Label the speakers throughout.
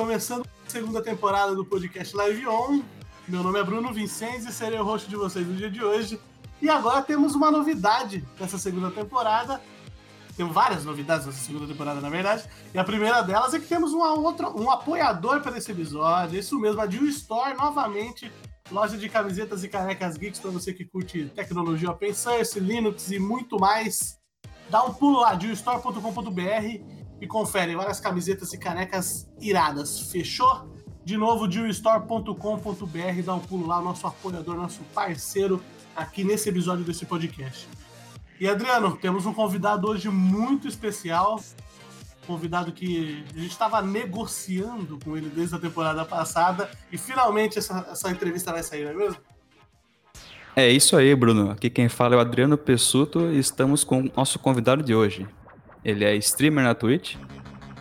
Speaker 1: Começando a segunda temporada do podcast Live On. Meu nome é Bruno Vincenzi e serei o host de vocês no dia de hoje. E agora temos uma novidade nessa segunda temporada. Tem várias novidades nessa segunda temporada, na verdade. E a primeira delas é que temos uma outra, um apoiador para esse episódio. Isso mesmo, a Jill Store novamente. Loja de camisetas e canecas geeks para você que curte tecnologia open source, Linux e muito mais. Dá um pulo lá, jillstore.com.br e confere várias camisetas e canecas iradas. Fechou? De novo, jillstore.com.br, dá um pulo lá, nosso apoiador, nosso parceiro aqui nesse episódio desse podcast. E Adriano, temos um convidado hoje muito especial, convidado que a gente estava negociando com ele desde a temporada passada e finalmente essa, essa entrevista vai sair, não é mesmo?
Speaker 2: É isso aí, Bruno. Aqui quem fala é o Adriano Pessuto e estamos com o nosso convidado de hoje. Ele é streamer na Twitch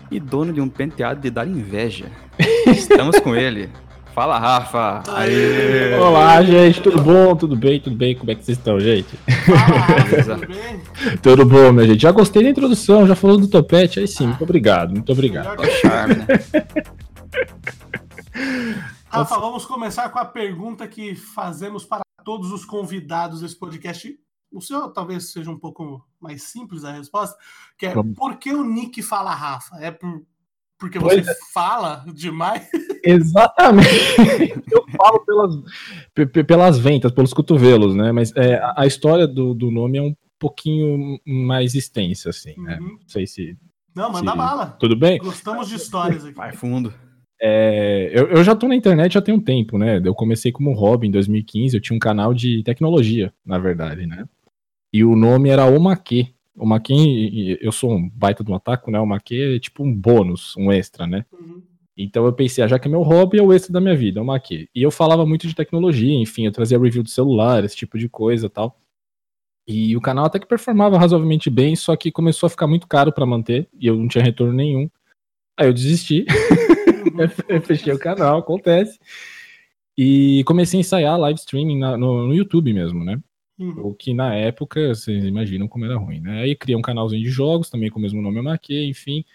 Speaker 2: e dono de um penteado de dar inveja. Estamos com ele. Fala, Rafa!
Speaker 3: Aê. Olá, gente, tudo bom? Tudo bem? Tudo bem? Como é que vocês estão, gente?
Speaker 1: Fala, tudo bem?
Speaker 3: tudo bom, minha gente? Já gostei da introdução, já falou do topete, aí sim, muito obrigado, muito obrigado.
Speaker 2: Charme, né?
Speaker 1: Rafa, vamos começar com a pergunta que fazemos para todos os convidados desse podcast. O seu talvez seja um pouco mais simples a resposta, que é
Speaker 3: Vamos.
Speaker 1: por que o Nick fala Rafa? É por, porque
Speaker 3: Pois
Speaker 1: você fala demais?
Speaker 3: Exatamente. Eu falo pelas, pe- pe- pelas ventas, pelos cotovelos, né? Mas é, a- a história do, do nome é um pouquinho mais extensa, assim, né?
Speaker 1: Uhum.
Speaker 3: Não sei se.
Speaker 1: Não, manda
Speaker 3: Sim.
Speaker 1: bala.
Speaker 3: Tudo bem?
Speaker 1: Gostamos de histórias aqui.
Speaker 2: Vai fundo.
Speaker 3: É, eu, eu já tô na internet já tem um tempo, né? Eu comecei como hobby em 2015, eu tinha um canal de tecnologia, na verdade, né? E o nome era Omaque. Omaque, eu sou um baita do ataco, né? Omaque é tipo um bônus, um extra, né?
Speaker 1: Uhum.
Speaker 3: Então eu pensei, ah, já que é meu hobby, é o extra da minha vida, Omaque. E eu falava muito de tecnologia, enfim, eu trazia review de celular, esse tipo de coisa e tal. E o canal até que performava razoavelmente bem, só que começou a ficar muito caro pra manter, e eu não tinha retorno nenhum. Aí eu desisti. Eu fechei o canal, acontece. E comecei a ensaiar live streaming na- no, no YouTube mesmo, né?
Speaker 1: Uhum.
Speaker 3: O que na época, vocês imaginam como era ruim, né? Aí criei um canalzinho de jogos, também com o mesmo nome eu marquei, enfim.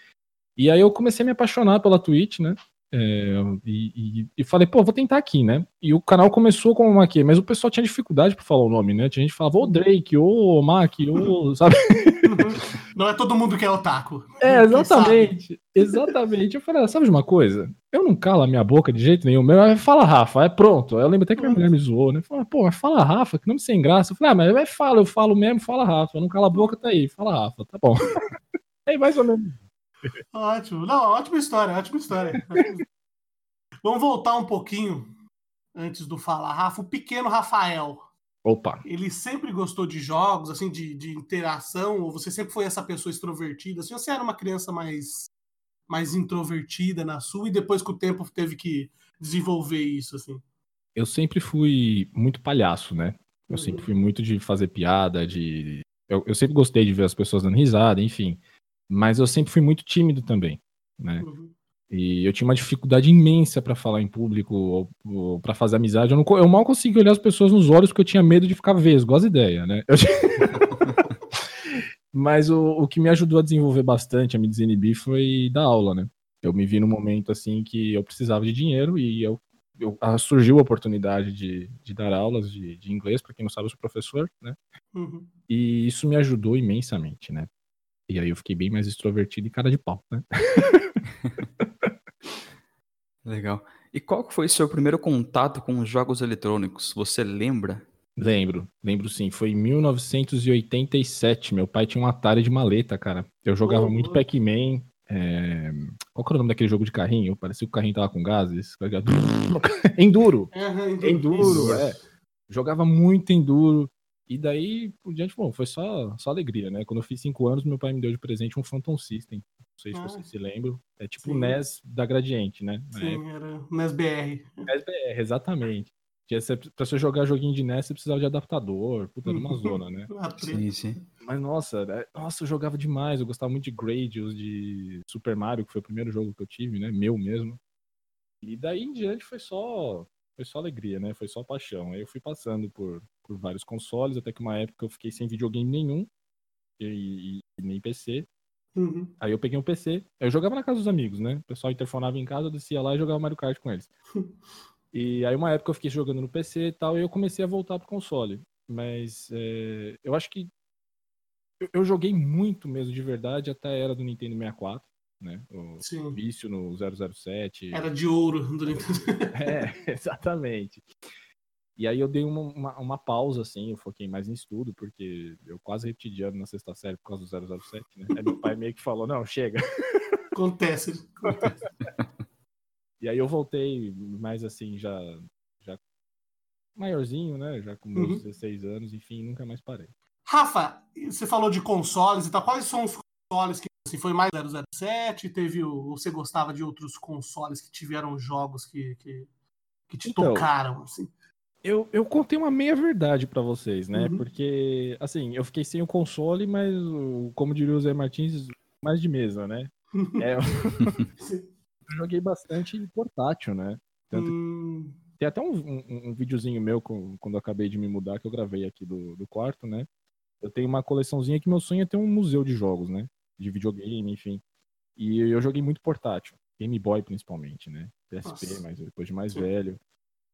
Speaker 3: E aí eu comecei a me apaixonar pela Twitch, né? É, e, e- e falei, pô, vou tentar aqui, né? E o canal começou como Maquê, mas o pessoal tinha dificuldade pra falar o nome, né? Tinha gente que falava, ô Drake, ô Mac, ô, sabe?
Speaker 1: Não é todo mundo que é otaku.
Speaker 3: É, exatamente. Exatamente. Eu falei, ah, sabe de uma coisa? Eu não calo a minha boca de jeito nenhum. Mas fala Rafa, é pronto. Eu lembro até que minha mulher me zoou, né? Falei, pô, mas fala Rafa, que nome sem graça. Eu falei, ah, mas vai fala, eu falo mesmo, fala Rafa. Eu não calo a boca, tá aí. Fala Rafa, tá bom. É mais ou menos.
Speaker 1: Ótimo. Não, ótima história, ótima história. Vamos voltar um pouquinho antes do falar Rafa. O pequeno Rafael.
Speaker 3: Opa.
Speaker 1: Ele sempre gostou de jogos, assim, de, de interação? Ou você sempre foi essa pessoa extrovertida? Assim, ou você era uma criança mais, mais introvertida na sua e depois com o tempo teve que desenvolver isso, assim?
Speaker 3: Eu sempre fui muito palhaço, né? Eu
Speaker 1: Uhum.
Speaker 3: sempre fui muito de fazer piada, de. Eu, eu sempre gostei de ver as pessoas dando risada, enfim. Mas eu sempre fui muito tímido também, né?
Speaker 1: Uhum.
Speaker 3: E eu tinha uma dificuldade imensa pra falar em público ou, ou para fazer amizade. Eu, não eu mal conseguia olhar as pessoas nos olhos porque eu tinha medo de ficar vesgo, as ideias, né? Eu Mas o, o que me ajudou a desenvolver bastante, a me desinibir, foi dar aula, né? Eu me vi num momento assim que eu precisava de dinheiro e eu, eu- ah, surgiu a oportunidade de, de dar aulas de, de inglês, para quem não sabe, eu sou professor, né?
Speaker 1: Uhum.
Speaker 3: E isso me ajudou imensamente, né? E aí eu fiquei bem mais extrovertido e cara de pau, né?
Speaker 2: Legal. E qual foi seu primeiro contato com os jogos eletrônicos? Você lembra?
Speaker 3: Lembro, lembro sim. Foi em 1987. Meu pai tinha um Atari de maleta, cara. Eu jogava
Speaker 1: Oh,
Speaker 3: muito. Pac-Man. é, Qual que era o nome daquele jogo de carrinho? Parecia que o carrinho tava com gases. tá ligado? Enduro.
Speaker 1: Uhum,
Speaker 3: Enduro,
Speaker 1: Isso.
Speaker 3: é. Jogava muito Enduro. E daí, por diante, bom, foi só, só alegria, né? Quando eu fiz cinco anos, meu pai me deu de presente um Phantom System. Não sei se
Speaker 1: Ah.
Speaker 3: vocês se lembram. É tipo o
Speaker 1: Sim.
Speaker 3: NES da Gradiente, né? Na
Speaker 1: Sim, era NES BR.
Speaker 3: SBR, exatamente. Tinha, você- pra você jogar joguinho de NES, você precisava de adaptador. Puta, era uma zona, né?
Speaker 1: Treta.
Speaker 2: sim.
Speaker 3: Mas nossa, é- nossa, eu jogava demais. Eu gostava muito de Gradius, de Super Mario, que foi o primeiro jogo que eu tive, né? Meu mesmo. E daí em diante foi só, foi só alegria, né? Foi só paixão. Aí eu fui passando por, por vários consoles, até que uma época eu fiquei sem videogame nenhum, e, e- nem PC.
Speaker 1: Uhum.
Speaker 3: Aí eu peguei um PC, eu jogava na casa dos amigos, né? O pessoal interfonava em casa, eu descia lá e jogava Mario Kart com eles. e aí uma época eu fiquei jogando no PC e tal, e eu comecei a voltar pro console. Mas é, eu acho que eu, eu joguei muito mesmo de verdade até a era do Nintendo 64, né? O
Speaker 1: Sim.
Speaker 3: vício no 007.
Speaker 1: Era de ouro do Nintendo.
Speaker 3: É, exatamente. E aí eu dei uma, uma, uma pausa, assim, eu foquei mais em estudo, porque eu quase repeti de ano na sexta série por causa do 007, né? Aí meu pai meio que falou, não, chega.
Speaker 1: Acontece. acontece.
Speaker 3: E aí eu voltei mais assim, já, já maiorzinho, né? Já com meus
Speaker 1: Uhum.
Speaker 3: 16 anos, enfim, nunca mais parei.
Speaker 1: Rafa, você falou de consoles e tal. Quais são os consoles que assim, foi mais 007? Teve o, ou você gostava de outros consoles que tiveram jogos que, que, que te
Speaker 3: Então,
Speaker 1: tocaram? Assim?
Speaker 3: Eu, eu contei uma meia verdade pra vocês, né?
Speaker 1: Uhum.
Speaker 3: Porque, assim, eu fiquei sem o console, mas, o- como diria o Zé Martins, mais de mesa, né? É, eu joguei bastante portátil, né? Tanto
Speaker 1: Hum,
Speaker 3: Tem até um, um, um videozinho meu com- quando eu acabei de me mudar que eu gravei aqui do, do quarto, né? Eu tenho uma coleçãozinha que meu sonho é ter um museu de jogos, né? De videogame, enfim. E eu joguei muito portátil. Game Boy principalmente, né? PSP,
Speaker 1: Nossa.
Speaker 3: mas depois de mais
Speaker 1: Sim.
Speaker 3: velho.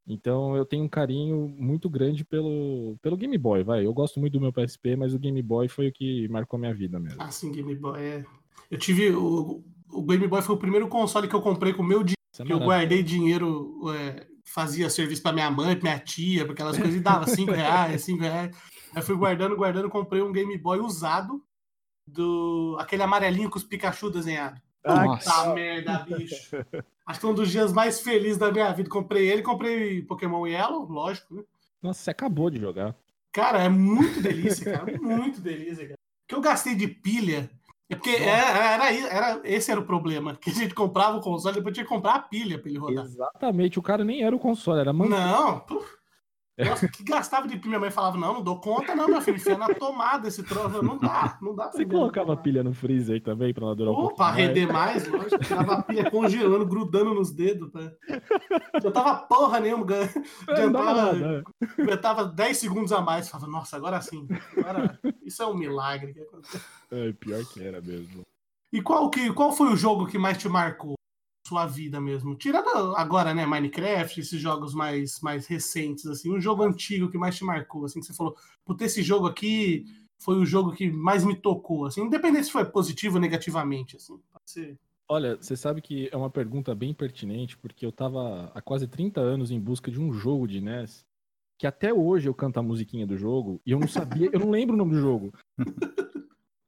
Speaker 3: Então eu tenho um carinho muito grande pelo, pelo Game Boy, vai. Eu gosto muito do meu PSP, mas o Game Boy foi o que marcou minha vida mesmo.
Speaker 1: assim, Game Boy. É. Eu tive. O, o Game Boy foi o primeiro console que eu comprei com o meu dinheiro.
Speaker 3: É
Speaker 1: Que eu guardei dinheiro, é, fazia serviço pra minha mãe, pra minha tia, pra aquelas coisas, e dava 5 reais, 5 reais. Aí fui guardando, guardando, comprei um Game Boy usado, do aquele amarelinho com os Pikachu desenhados.
Speaker 2: Nossa.
Speaker 1: Puta merda, bicho. Acho que foi um dos dias mais felizes da minha vida. Comprei ele, comprei Pokémon Yellow, lógico, né?
Speaker 3: Nossa, você acabou de jogar.
Speaker 1: Cara, é muito delícia, cara. Muito delícia, cara. O que eu gastei de pilha. É porque era, era, era- esse era o problema. Que a gente comprava o console, depois tinha que comprar a pilha pra ele rodar.
Speaker 3: Exatamente, o cara nem era o console, era man...
Speaker 1: Não, pô. Nossa, que gastava de pilha. Minha mãe falava: Não, não dou conta, não, meu filho. Enfia na tomada esse troço. Não dá, não dá pra
Speaker 3: Você colocava pilha no freezer também pra ela durar um pouco
Speaker 1: Opa, render mais, lógico. Tirava a pilha congelando, grudando nos dedos. Tá? Eu tava porra nenhuma.
Speaker 3: Não.
Speaker 1: Eu tava 10 segundos a mais. Falava, nossa, agora sim. Agora, isso é um milagre.
Speaker 3: É, pior que era mesmo.
Speaker 1: E qual, que, qual foi o jogo que mais te marcou? Sua vida mesmo? Tirando agora, né, Minecraft, esses jogos mais, mais recentes, assim, um jogo antigo que mais te marcou, assim, que você falou, puta, esse jogo aqui foi o jogo que mais me tocou, assim, independente se foi positivo ou negativamente, assim. Pode ser.
Speaker 3: Olha, você sabe que é uma pergunta bem pertinente, porque eu tava há quase 30 anos em busca de um jogo de NES, que até hoje eu canto a musiquinha do jogo, e eu não sabia, eu não lembro o nome do jogo.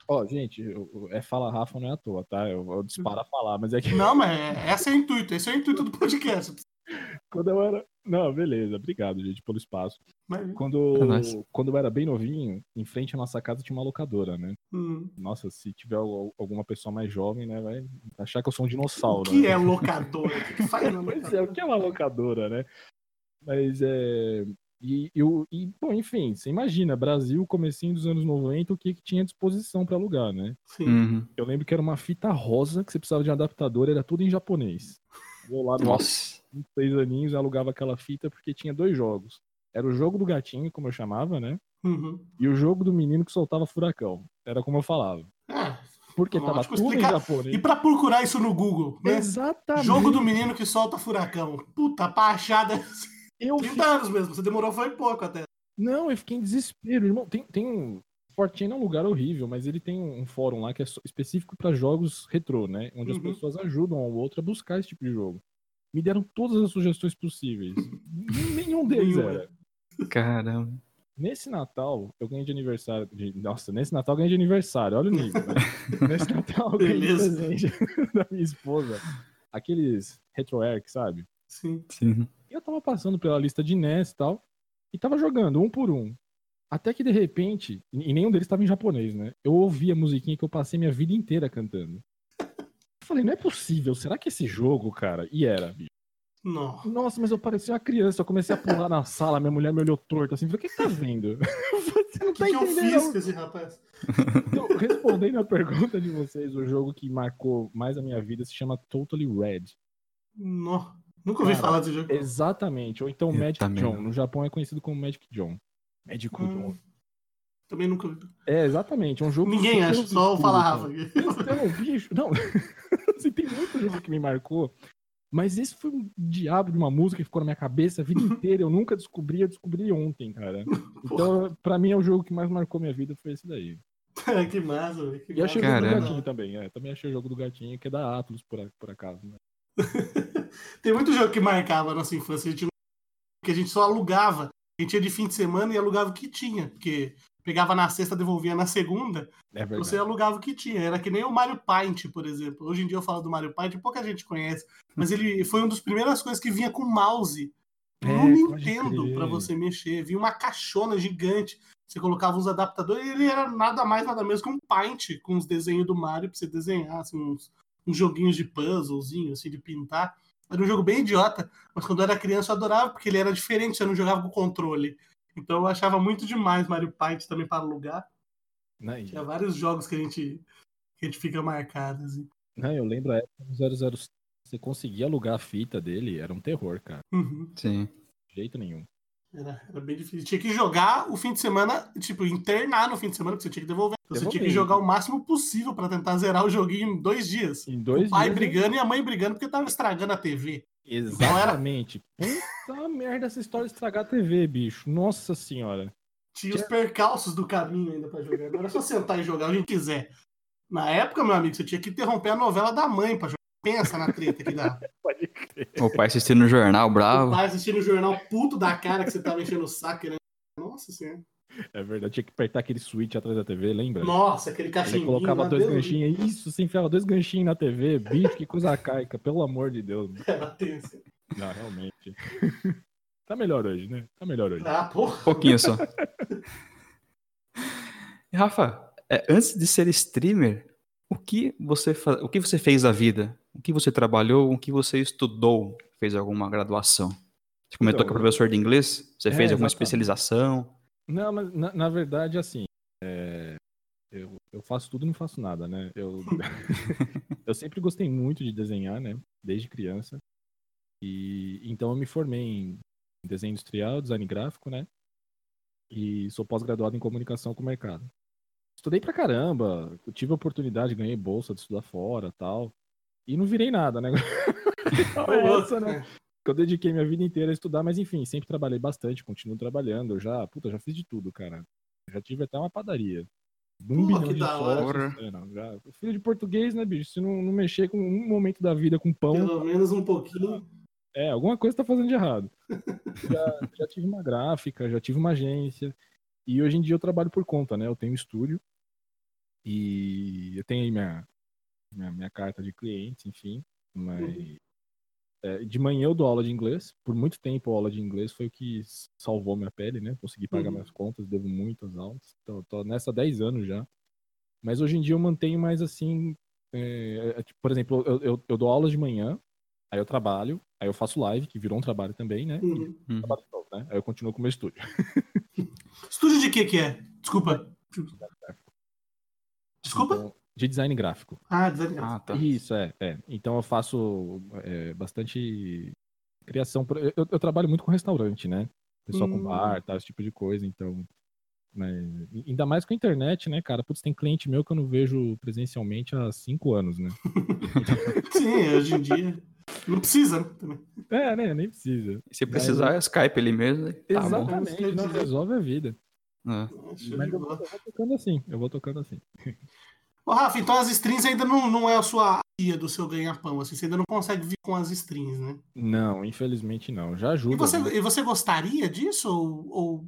Speaker 3: Ó, gente, eu- é Fala Rafa não é à toa, tá? Eu, eu disparo a falar, mas é que
Speaker 1: Não, mas é, esse é o intuito, esse é o intuito do podcast.
Speaker 3: quando eu era. Não, beleza, obrigado, gente, pelo espaço.
Speaker 1: Mas,
Speaker 3: Quando,
Speaker 2: É
Speaker 3: quando eu era bem novinho, em frente à nossa casa tinha uma locadora, né?
Speaker 1: hum,
Speaker 3: Nossa, se tiver al- alguma pessoa mais jovem, né, vai achar que eu sou um dinossauro.
Speaker 1: o que
Speaker 3: né?
Speaker 1: é locadora? O que,
Speaker 3: é, o que é uma locadora, né? Mas é. E, eu, e, bom, enfim, você imagina, Brasil, comecinho dos anos 90, o que, que tinha à disposição para alugar, né?
Speaker 1: Sim.
Speaker 2: Uhum.
Speaker 3: Eu lembro que era uma fita rosa que você precisava de um adaptador, era tudo em japonês. Eu lá no
Speaker 2: Nossa.
Speaker 3: seis aninhos eu alugava aquela fita porque tinha dois jogos. Era o jogo do gatinho, como eu chamava, né?
Speaker 1: Uhum.
Speaker 3: E o jogo do menino que soltava furacão. Era como eu falava.
Speaker 1: É,
Speaker 3: Porque
Speaker 1: Lógico,
Speaker 3: tava tudo
Speaker 1: explicar-
Speaker 3: em japonês.
Speaker 1: E pra procurar isso no Google, né?
Speaker 3: Exatamente.
Speaker 1: Jogo do menino que solta furacão. Puta, ser
Speaker 3: Eu
Speaker 1: 30 anos mesmo. Você demorou foi pouco até.
Speaker 3: Não, eu fiquei em desespero, irmão. Tem, tem um. Fortune é um lugar horrível, mas ele tem um fórum lá que é específico para jogos retrô, né? Onde as
Speaker 1: Uhum.
Speaker 3: pessoas ajudam um ao outro a buscar esse tipo de jogo. Me deram todas as sugestões possíveis. Nenhum deles era.
Speaker 2: Caramba.
Speaker 3: Nesse Natal, eu ganhei de aniversário. de- Nossa, nesse Natal eu ganhei de aniversário, olha o nível, né? Nesse Natal eu ganhei de
Speaker 1: Beleza.
Speaker 3: presente da minha esposa. Aqueles RetroArch, sabe?
Speaker 1: Sim.
Speaker 2: Sim.
Speaker 3: E eu tava passando pela lista de NES e tal, e tava jogando um por um. Até que de repente, e nenhum deles tava em japonês, né? Eu ouvi a musiquinha que eu passei minha vida inteira cantando. Eu falei, não é possível, será que esse jogo, cara? E era, bicho.
Speaker 1: Não.
Speaker 3: Nossa, mas eu parecia uma criança, eu comecei a pular na sala, minha mulher me olhou torto assim, falei, o que que tá vendo? Você não
Speaker 1: O que,
Speaker 3: tá
Speaker 1: que eu
Speaker 3: entendendo?
Speaker 1: fiz com esse rapaz?
Speaker 3: Então, respondendo a pergunta de vocês, o jogo que marcou mais a minha vida se chama Totally Red.
Speaker 1: Não. Nunca ouvi
Speaker 3: Cara,
Speaker 1: falar desse jogo.
Speaker 3: Exatamente, ou então
Speaker 2: Eu
Speaker 3: Magic
Speaker 2: também
Speaker 3: John. No Japão é conhecido como Magic John. Magic
Speaker 1: Hum.
Speaker 3: John.
Speaker 1: Também nunca vi.
Speaker 3: É, exatamente. É um jogo.
Speaker 1: Ninguém acha, só
Speaker 3: obscuro,
Speaker 1: falar
Speaker 3: cara.
Speaker 1: Rafa.
Speaker 3: Não, bicho, não. assim, tem muito jogo que me marcou. Mas esse foi um diabo de uma música que ficou na minha cabeça a vida inteira. Eu nunca descobri, eu descobri ontem, cara. Então, pra mim, é o jogo que mais marcou minha vida foi esse daí.
Speaker 1: que massa, velho.
Speaker 3: E achei o jogo do gatinho também, é. Também achei o jogo do gatinho, que é da Atlus, por, por acaso. Né?
Speaker 1: Tem muito jogo que marcava a nossa infância, a gente que a gente só alugava. A gente ia de fim de semana e alugava o que tinha, porque pegava na sexta, devolvia na segunda,
Speaker 3: É
Speaker 1: você alugava o que tinha. Era que nem o Mario Paint, por exemplo. Hoje em dia eu falo do Mario Paint, pouca gente conhece, mas ele foi uma das primeiras coisas que vinha com mouse no
Speaker 3: É, pode
Speaker 1: Nintendo pra você mexer. Vinha uma caixona gigante. Você colocava uns adaptadores e ele era nada mais, nada menos que um Paint com os desenhos do Mario pra você desenhar, assim, uns, uns joguinhos de puzzlezinho, assim, de pintar. Era um jogo bem idiota, mas quando eu era criança eu adorava, porque ele era diferente, você não jogava com controle. Então eu achava muito demais Mario Paint também para alugar.
Speaker 3: Né, e-
Speaker 1: Tinha vários jogos que a gente, que a gente fica marcado, assim.
Speaker 3: né, eu lembro a época do 007. Você conseguia alugar a fita dele, era um terror, cara.
Speaker 1: Uhum.
Speaker 2: Sim.
Speaker 3: De jeito nenhum.
Speaker 1: Era, era bem difícil. Tinha que jogar o fim de semana, tipo, internar no fim de semana, porque você tinha que devolver. Então, você tinha que jogar o máximo possível pra tentar zerar o joguinho em dois dias.
Speaker 3: Em dois
Speaker 1: o pai
Speaker 3: dias,
Speaker 1: brigando e a mãe brigando porque tava estragando a TV.
Speaker 3: Exatamente. Puta merda essa história de estragar a TV, bicho. Nossa senhora.
Speaker 1: Tinha os percalços do caminho ainda pra jogar. Agora é só sentar e jogar o que quiser. Na época, meu amigo, você tinha que interromper a novela da mãe pra jogar. Pensa na treta que dá.
Speaker 3: Pode crer.
Speaker 2: O pai assistindo o jornal,
Speaker 1: O
Speaker 2: bravo.
Speaker 1: pai assistindo o jornal puto da cara que você tava enchendo o saco. querendo- Nossa senhora.
Speaker 3: É verdade, tinha que apertar aquele switch atrás da TV, lembra?
Speaker 1: Nossa, aquele
Speaker 3: Você
Speaker 1: cachimbo.
Speaker 3: colocava dois ganchinhos, isso, você enfiava dois ganchinhos na TV, bicho, que coisa arcaica, pelo amor de Deus.
Speaker 1: Era tenso.
Speaker 3: Não, realmente. Tá melhor hoje, né? Tá melhor hoje.
Speaker 1: Ah, porra.
Speaker 2: Pouquinho só. E, Rafa, é, antes de ser streamer, o que você fa- o que você fez da vida? O que você trabalhou? O que você estudou? Fez alguma graduação? Você comentou
Speaker 3: Então,
Speaker 2: que é professor de inglês? Você
Speaker 3: é,
Speaker 2: fez alguma
Speaker 3: exatamente.
Speaker 2: especialização?
Speaker 3: Não, mas na, na verdade, assim, é, eu, eu faço tudo e não faço nada, né? Eu, eu sempre gostei muito de desenhar, né? Desde criança. E então eu me formei em desenho industrial, design gráfico, né? E sou pós-graduado em comunicação com o mercado. Estudei pra caramba, tive a oportunidade, ganhei bolsa de estudar fora tal. E não virei nada, né? É essa, né? que eu dediquei minha vida inteira a estudar, mas enfim, sempre trabalhei bastante, continuo trabalhando. Eu já, puta, já fiz de tudo, cara. Já tive até uma padaria. Um
Speaker 1: Pô,
Speaker 3: bilhão
Speaker 1: que
Speaker 3: de
Speaker 1: da hora.
Speaker 3: sócios. É, não, já, filho de português, né, bicho? Se não, não mexer com um momento da vida com pão,
Speaker 1: Pelo menos um pouquinho.
Speaker 3: é, alguma coisa tá fazendo de errado. já, já tive uma gráfica, já tive uma agência. E hoje em dia eu trabalho por conta, né? Eu tenho um estúdio. E eu tenho aí minha, minha, minha carta de clientes, enfim. Mas
Speaker 1: Uhum.
Speaker 3: é, de manhã eu dou aula de inglês. Por muito tempo a aula de inglês foi o que salvou minha pele, né? Consegui pagar
Speaker 1: Uhum.
Speaker 3: minhas contas, devo muitas aulas. Então, tô nessa há 10 anos já. Mas hoje em dia eu mantenho mais assim. é, é, tipo, por exemplo, eu, eu, eu dou aulas de manhã, aí eu trabalho, aí eu faço live, que virou um trabalho também, né?
Speaker 1: Uhum.
Speaker 2: Hum.
Speaker 3: Trabalho novo, né? Aí eu continuo com o meu estúdio.
Speaker 1: Estúdio de que que é? Desculpa. Desculpa?
Speaker 3: Então, de design gráfico.
Speaker 1: Ah, design gráfico.
Speaker 2: Ah, tá.
Speaker 3: Isso, é, é. Então eu faço é, bastante criação. por- Eu, eu trabalho muito com restaurante, né? Pessoal
Speaker 1: Hum.
Speaker 3: com bar, tal, esse tipo de coisa. Então. Mas, ainda mais com a internet, né, cara? Putz, tem cliente meu que eu não vejo presencialmente há cinco anos, né?
Speaker 1: Sim, hoje em dia. Não precisa, né? Também.
Speaker 3: É, né? Nem precisa.
Speaker 2: Se precisar, é Skype ali mesmo. né? Tá bom.
Speaker 3: Exatamente, não resolve a vida.
Speaker 2: É.
Speaker 3: Mas vou, eu vou tocando assim, eu vou tocando assim.
Speaker 1: Ô, Rafa, então as strings ainda não, não é a sua guia do seu ganha-pão. Assim, você ainda não consegue vir com as strings, né?
Speaker 3: Não, infelizmente não. Já
Speaker 1: E
Speaker 3: ajuda.
Speaker 1: você,
Speaker 3: né?
Speaker 1: e você gostaria disso? Ou, ou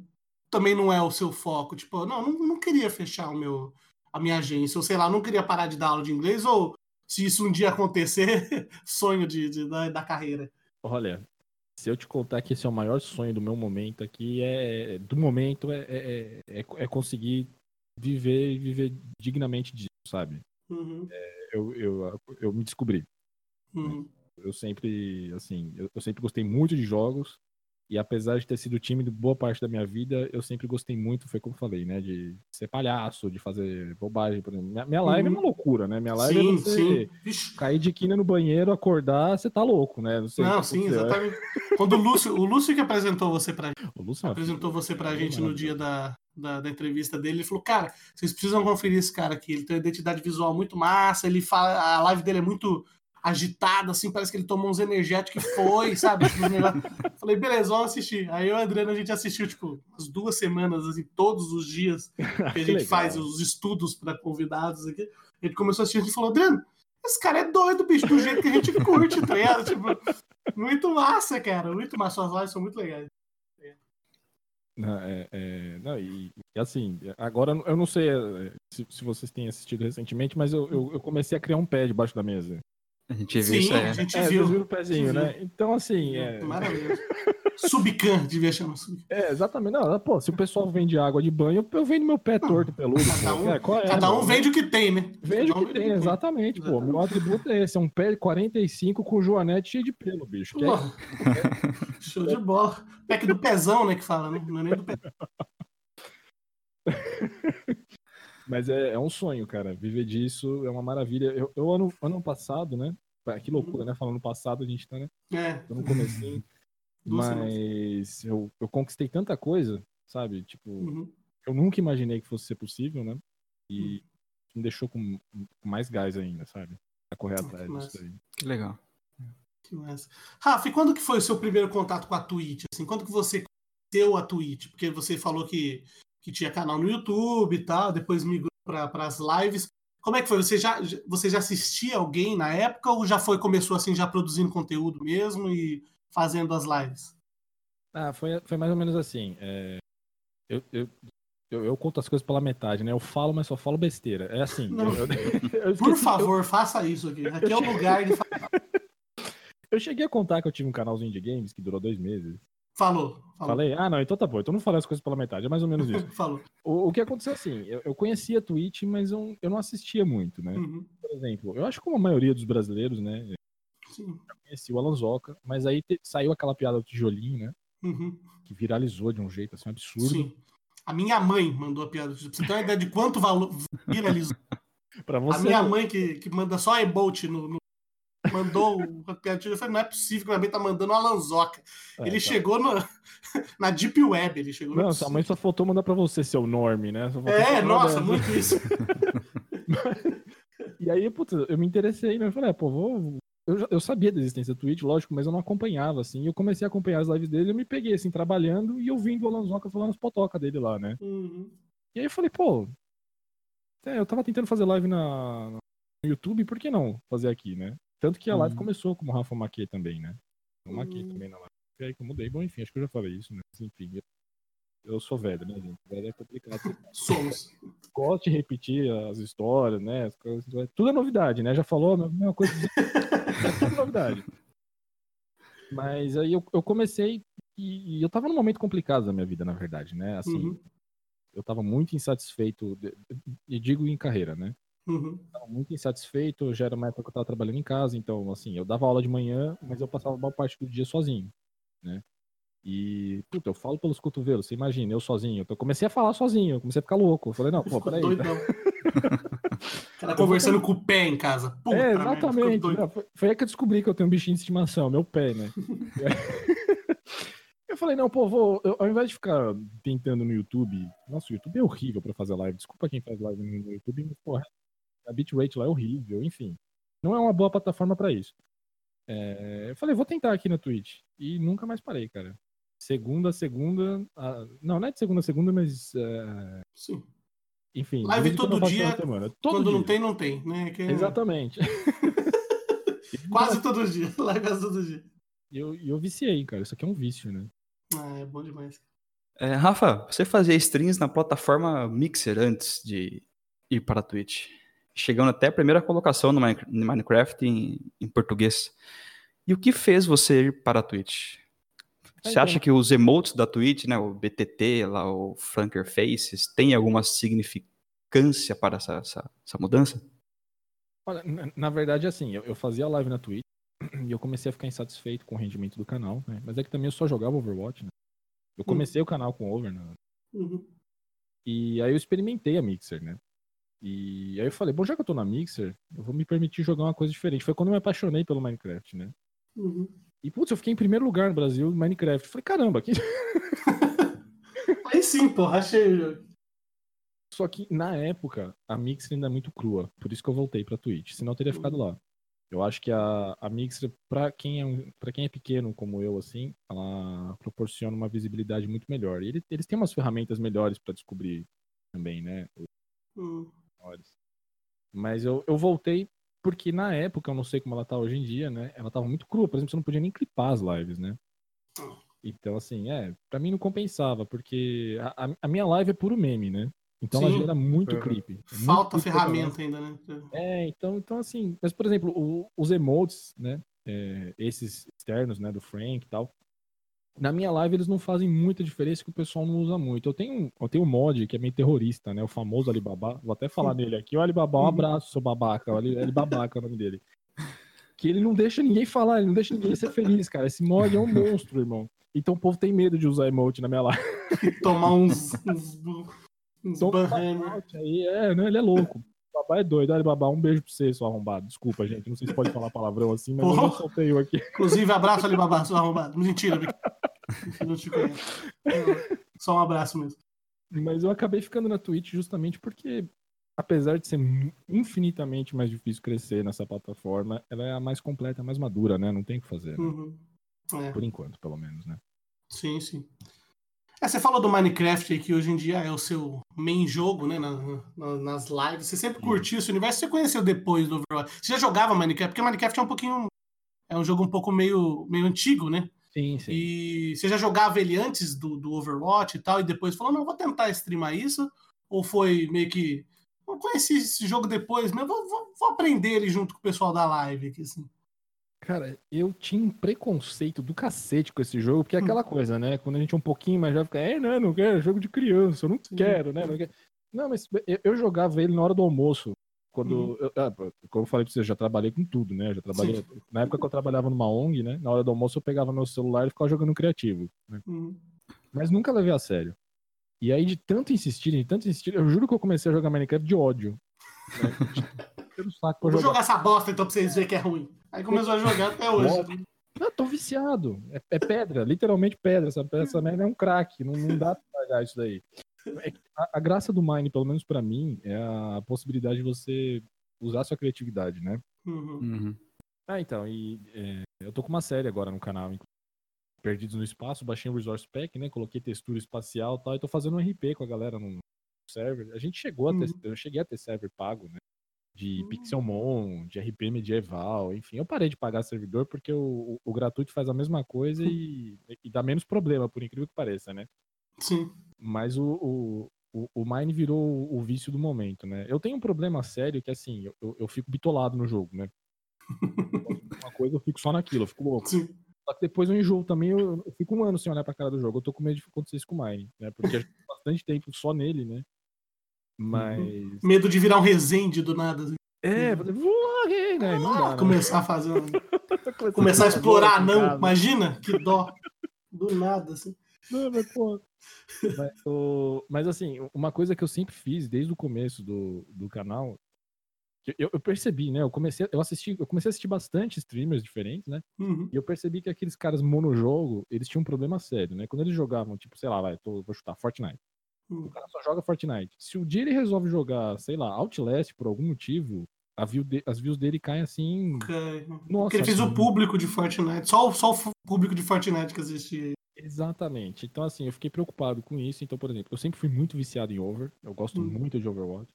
Speaker 1: também não é o seu foco? Tipo, não, não, não queria fechar o meu, a minha agência. Ou sei lá, não queria parar de dar aula de inglês. Ou se isso um dia acontecer, sonho de, de- da, da carreira.
Speaker 3: Olha, se eu te contar que esse é o maior sonho do meu momento aqui, é do momento é, é, é, é conseguir viver viver dignamente disso, sabe?
Speaker 1: Uhum,
Speaker 3: Eu, eu, eu me descobri.
Speaker 1: uhum.
Speaker 3: Eu sempre, assim, eu, eu sempre gostei muito de jogos. E apesar de ter sido tímido boa parte da minha vida, eu sempre gostei muito, foi como eu falei, né? De ser palhaço, de fazer bobagem. Por exemplo. Minha, minha live
Speaker 1: Uhum.
Speaker 3: é uma loucura, né? Minha live
Speaker 1: Sim,
Speaker 3: é você
Speaker 1: sim.
Speaker 3: Cair de quina no banheiro, acordar, você tá louco, né? Não sei
Speaker 1: Não, sim,
Speaker 3: aconteceu.
Speaker 1: exatamente. Quando o Lúcio, o Lúcio que apresentou você pra
Speaker 3: O Lúcio é
Speaker 1: apresentou você pra gente no dia da, da, da, entrevista dele. Ele falou, cara, vocês precisam conferir esse cara aqui. Ele tem uma identidade visual muito massa, ele fala, a live dele é muito agitada, assim, parece que ele tomou uns energéticos e foi, sabe? Tipo, Falei, beleza, vamos assistir. Aí eu e o Adriano, a gente assistiu, tipo, umas duas semanas, assim, todos os dias que a gente faz os estudos para convidados aqui. A gente começou a assistir e falou, Adriano, esse cara é doido, bicho, do jeito que a gente curte, tá ligado? Tipo, muito massa, cara, muito massa. Suas lives são muito legais.
Speaker 3: É, é, não, e, e, assim, agora eu não sei é, se, se, vocês têm assistido recentemente, mas eu, eu, eu, comecei a criar um pé debaixo da mesa.
Speaker 2: A gente viu Sim, isso aí.
Speaker 1: a gente é, viu.
Speaker 3: viu o pezinho, né? Então, assim.
Speaker 1: É... Maravilhoso. Subcan, devia chamar
Speaker 3: É, exatamente. Não, pô, se o pessoal vende água de banho, eu vendo meu pé torto peludo.
Speaker 1: Cada um, é, é, cada um vende o que tem, né?
Speaker 3: Vende o que tem, exatamente, pô. Meu atributo é esse, é um pé 45 com joanete cheio de pelo, bicho.
Speaker 1: É... Show de bola. Pack do pezão, né, que fala, né? Não é nem do pé.
Speaker 3: Mas é, é, um sonho, cara. Viver disso é uma maravilha. Eu, eu ano, ano passado, né? Que loucura, né? Falando passado, a gente tá, né?
Speaker 1: É.
Speaker 3: Tô no comecinho. mas eu, eu conquistei tanta coisa, sabe? Tipo, uhum. eu nunca imaginei que fosse ser possível, né? E uhum. me deixou com, com, mais gás ainda, sabe? A correr atrás disso aí.
Speaker 2: Que legal.
Speaker 1: Que massa. Rafa, e quando que foi o seu primeiro contato com a Twitch? Assim, quando que você conheceu a Twitch? Porque você falou que que tinha canal no YouTube e tal, depois migrou para as lives. Como é que foi? Você já, você já assistia alguém na época ou já foi começou assim já produzindo conteúdo mesmo e fazendo as lives?
Speaker 3: Ah, foi, foi mais ou menos assim. É, eu, eu, eu, eu, conto as coisas pela metade, né? Eu falo, mas só falo besteira. É assim.
Speaker 1: Eu, Por favor, faça isso aqui. Aqui é o lugar de.
Speaker 3: eu cheguei a contar que eu tive um canalzinho de games que durou dois meses.
Speaker 1: Falou, falou.
Speaker 3: Falei? Ah, não, então tá bom. Então não falei as coisas pela metade, é mais ou menos isso.
Speaker 1: falou.
Speaker 3: O, o, que aconteceu assim, eu, eu conhecia a Twitch, mas eu, eu não assistia muito, né?
Speaker 1: Uhum.
Speaker 3: Por exemplo, eu acho que como a maioria dos brasileiros, né?
Speaker 1: Sim.
Speaker 3: Eu conheci o Alanzoca, mas aí te, saiu aquela piada do tijolinho, né?
Speaker 1: Uhum.
Speaker 3: Que viralizou de um jeito assim absurdo. Sim.
Speaker 1: A minha mãe mandou a piada. Pra você ter uma ideia de quanto valor viralizou.
Speaker 3: pra você...
Speaker 1: A minha mãe que, que manda só e-bolt no, no mandou o aplicativo. Eu falei, não é possível que minha mãe tá mandando uma lanzoca. É, ele tá. chegou no, na Deep Web, ele chegou
Speaker 3: Não, sua mãe só faltou mandar pra você seu norme, né?
Speaker 1: É, nossa, muito isso.
Speaker 3: e aí, putz, eu me interessei, né? Eu falei, é, pô, vou. Eu, eu sabia da existência do Twitch, lógico, mas eu não acompanhava, assim. E eu comecei a acompanhar as lives dele, eu me peguei, assim, trabalhando e ouvindo o Alanzoca falando as potocas dele lá, né?
Speaker 1: Uhum.
Speaker 3: E aí eu falei, pô, é, eu tava tentando fazer live na, no YouTube, por que não fazer aqui, né? Tanto que a live uhum. começou como Rafa Maquet também, né? O Maquet uhum. também na live. E aí que eu mudei. Bom, enfim, acho que eu já falei isso, né? Mas, enfim, eu, eu sou velho, né, gente? Velho é complicado.
Speaker 1: Somos.
Speaker 3: Gosto de repetir as histórias, né? As coisas, tudo é novidade, né? Já falou a mesma coisa. é tudo novidade. Mas aí eu, eu comecei e, e, eu tava num momento complicado da minha vida, na verdade, né? Assim, uhum. eu tava muito insatisfeito, e digo em carreira, né?
Speaker 1: Uhum.
Speaker 3: muito insatisfeito, já era uma época que eu estava trabalhando em casa, então, assim, eu dava aula de manhã, mas eu passava boa parte do dia sozinho, né? E, puta, eu falo pelos cotovelos, você imagina, eu sozinho. Então, eu comecei a falar sozinho, eu comecei a ficar louco. Eu falei, não, pô, peraí. Doidão.
Speaker 1: cara conversando com o pé em casa.
Speaker 3: Puta, é, exatamente. Não, foi, foi, aí que eu descobri que eu tenho um bichinho de estimação, meu pé, né? eu falei, não, pô, vou, eu, ao invés de ficar tentando no YouTube, nossa, o YouTube é horrível pra fazer live. Desculpa quem faz live no YouTube, mas, porra, a bitrate lá é horrível, enfim. Não é uma boa plataforma para isso. É, eu falei, vou tentar aqui na Twitch. E nunca mais parei, cara. Segunda, segunda. não, não é de segunda a segunda, mas. É...
Speaker 1: Sim.
Speaker 3: Enfim.
Speaker 1: Live todo dia. Todo quando dia. não tem, não tem, né?
Speaker 3: Que... Exatamente.
Speaker 1: quase todo dia. Live quase todo dia.
Speaker 3: E eu, eu viciei, cara. Isso aqui é um vício, né?
Speaker 1: Ah, é bom demais.
Speaker 2: É, Rafa, você fazia streams na plataforma Mixer antes de ir para a Twitch? Chegando até a primeira colocação no Minecraft em, em português. E o que fez você ir para a Twitch? Você acha que os emotes da Twitch, né, o BTT, lá, o Franker Faces, tem alguma significância para essa, essa, essa mudança?
Speaker 3: Olha, na, na, verdade, assim, eu, eu, fazia live na Twitch e eu comecei a ficar insatisfeito com o rendimento do canal, né? Mas é que também eu só jogava Overwatch, né? Eu hum. comecei o canal com Over, né?
Speaker 1: Uhum.
Speaker 3: E aí eu experimentei a Mixer, né? E aí eu falei, bom, já que eu tô na Mixer, eu vou me permitir jogar uma coisa diferente. Foi quando eu me apaixonei pelo Minecraft, né?
Speaker 1: Uhum.
Speaker 3: E, putz, eu fiquei em primeiro lugar no Brasil no Minecraft. falei, caramba, aqui...
Speaker 1: aí sim, porra, achei.
Speaker 3: Só que na época, a Mixer ainda é muito crua. Por isso que eu voltei pra Twitch. Senão eu teria ficado lá. Eu acho que a, a Mixer, pra quem, é pra quem é pequeno como eu, assim, ela proporciona uma visibilidade muito melhor. E eles, eles têm umas ferramentas melhores pra descobrir também, né?
Speaker 1: Hum.
Speaker 3: Mas eu, eu voltei porque na época, eu não sei como ela tá hoje em dia, né? Ela tava muito crua. Por exemplo, você não podia nem clipar as lives, né? Então, assim, é, pra mim não compensava, porque a, a- minha live é puro meme, né? Então ela
Speaker 1: Sim.
Speaker 3: gera muito clipe. É muito
Speaker 1: Falta
Speaker 3: clipe
Speaker 1: ferramenta ainda, né?
Speaker 3: É, então, então assim, mas por exemplo, o- os emotes, né? é, esses externos, né, do Frank e tal. Na minha live eles não fazem muita diferença que o pessoal não usa muito. Eu tenho, eu tenho um mod que é meio terrorista, né? O famoso Alibaba. Vou até falar nele aqui. O Alibaba, um
Speaker 1: Uhum.
Speaker 3: abraço, seu babaca. O Alibabaca é o nome dele. Que ele não deixa ninguém falar, ele não deixa ninguém ser feliz, cara. Esse mod é um monstro, irmão. Então o povo tem medo de usar emote na minha live.
Speaker 1: Tomar uns. uns, uns
Speaker 3: Out aí, é, né? Ele é louco. O Babá é doido. Olha, babá, um beijo pra você, seu arrombado. Desculpa, gente. Não sei se pode falar palavrão assim, mas eu
Speaker 1: Porra.
Speaker 3: não soltei o aqui.
Speaker 1: Inclusive, abraço ali, babá, seu arrombado. Mentira. Eu não te conheço. Só um abraço mesmo.
Speaker 3: Mas eu acabei ficando na Twitch justamente porque, apesar de ser infinitamente mais difícil crescer nessa plataforma, ela é a mais completa, a mais madura, né? Não tem o que fazer. né?
Speaker 1: Uhum. É,
Speaker 3: Por enquanto, pelo menos, né?
Speaker 1: sim, sim. É, você falou do Minecraft aí, que hoje em dia é o seu main jogo, né? na- na- nas lives. Você sempre curtiu esse universo, você conheceu depois do Overwatch. Você já jogava Minecraft? Porque Minecraft é um pouquinho. É um jogo um pouco meio, meio antigo, né?
Speaker 3: Sim, sim.
Speaker 1: E você já jogava ele antes do, do Overwatch e tal, e depois falou, não, vou tentar streamar isso? Ou foi meio que. Eu conheci esse jogo depois, mas vou, vou, vou aprender ele junto com o pessoal da live aqui, assim.
Speaker 3: Cara, eu tinha um preconceito do cacete com esse jogo, porque é aquela coisa, né? Quando a gente é um pouquinho mais já fica, é, não, não quero, é jogo de criança, eu não quero, né? Não, quero. não mas eu, eu jogava ele na hora do almoço. Quando. Eu, ah, como eu falei pra você, eu já trabalhei com tudo, né? Já trabalhei. Na época que eu trabalhava numa ONG, né? Na hora do almoço eu pegava meu celular e ficava jogando criativo. Né?
Speaker 1: Hum.
Speaker 3: Mas nunca levei a sério. E aí, de tanto insistir, de tanto insistir, eu juro que eu comecei a jogar Minecraft de ódio. Né?
Speaker 1: Vou
Speaker 3: jogar.
Speaker 1: jogar essa bosta então pra vocês verem que é ruim. Aí começou a jogar até hoje.
Speaker 3: Eu tô viciado. É, é pedra, literalmente pedra. Essa, essa merda é um crack. Não, não dá pra pagar isso daí. É a, a graça do Mine, pelo menos pra mim, é a possibilidade de você usar sua criatividade, né?
Speaker 1: Uhum.
Speaker 2: Uhum.
Speaker 3: Ah, então, e é, eu tô com uma série agora no canal, Perdidos no Espaço, baixei um Resource Pack, né? Coloquei textura espacial e tal, e tô fazendo um RP com a galera no server. A gente chegou a ter,
Speaker 1: Uhum.
Speaker 3: eu cheguei a ter server pago, né? De
Speaker 1: Uhum.
Speaker 3: Pixelmon, de RP medieval, enfim. Eu parei de pagar servidor porque o, o, o gratuito faz a mesma coisa e, e dá menos problema, por incrível que pareça, né?
Speaker 1: Sim.
Speaker 3: Mas o, o, o, o Mine virou o, vício do momento, né? Eu tenho um problema sério que, assim, eu, eu, eu fico bitolado no jogo, né? Uma coisa eu fico só naquilo, eu fico louco.
Speaker 1: Sim.
Speaker 3: Só que depois eu enjoo também, eu, eu fico um ano sem olhar pra cara do jogo. Eu tô com medo de acontecer isso com o Mine, né? Porque a gente tem bastante tempo só nele, né? Mas.
Speaker 1: Medo de virar um resende do nada. assim.
Speaker 3: É, fazer vlog, né? Não dá, né?
Speaker 1: Começar a fazer. um-
Speaker 3: Começar
Speaker 1: Começar a explorar,
Speaker 3: em
Speaker 1: não. Imagina que dó. Do nada, assim.
Speaker 3: Não, mas, pô. mas, o- mas, assim, uma coisa que eu sempre fiz desde o começo do, do canal, eu, eu percebi, né? Eu comecei, eu assisti, eu comecei a assistir bastante streamers diferentes, né?
Speaker 1: Uhum.
Speaker 3: E eu percebi que aqueles caras monojogo, eles tinham um problema sério, né? Quando eles jogavam, tipo, sei lá, vai, tô, vou chutar Fortnite.
Speaker 1: Hum.
Speaker 3: O cara só joga Fortnite. Se o dia ele resolve jogar, sei lá, Outlast por algum motivo, a view de- as views dele caem assim.
Speaker 1: Ok.
Speaker 3: Nossa,
Speaker 1: Porque ele fez o público de Fortnite. Só, o- só o público de Fortnite que existia.
Speaker 3: Exatamente. Então, assim, eu fiquei preocupado com isso. Então, por exemplo, eu sempre fui muito viciado em Over. Eu gosto
Speaker 1: Hum.
Speaker 3: muito de Overwatch.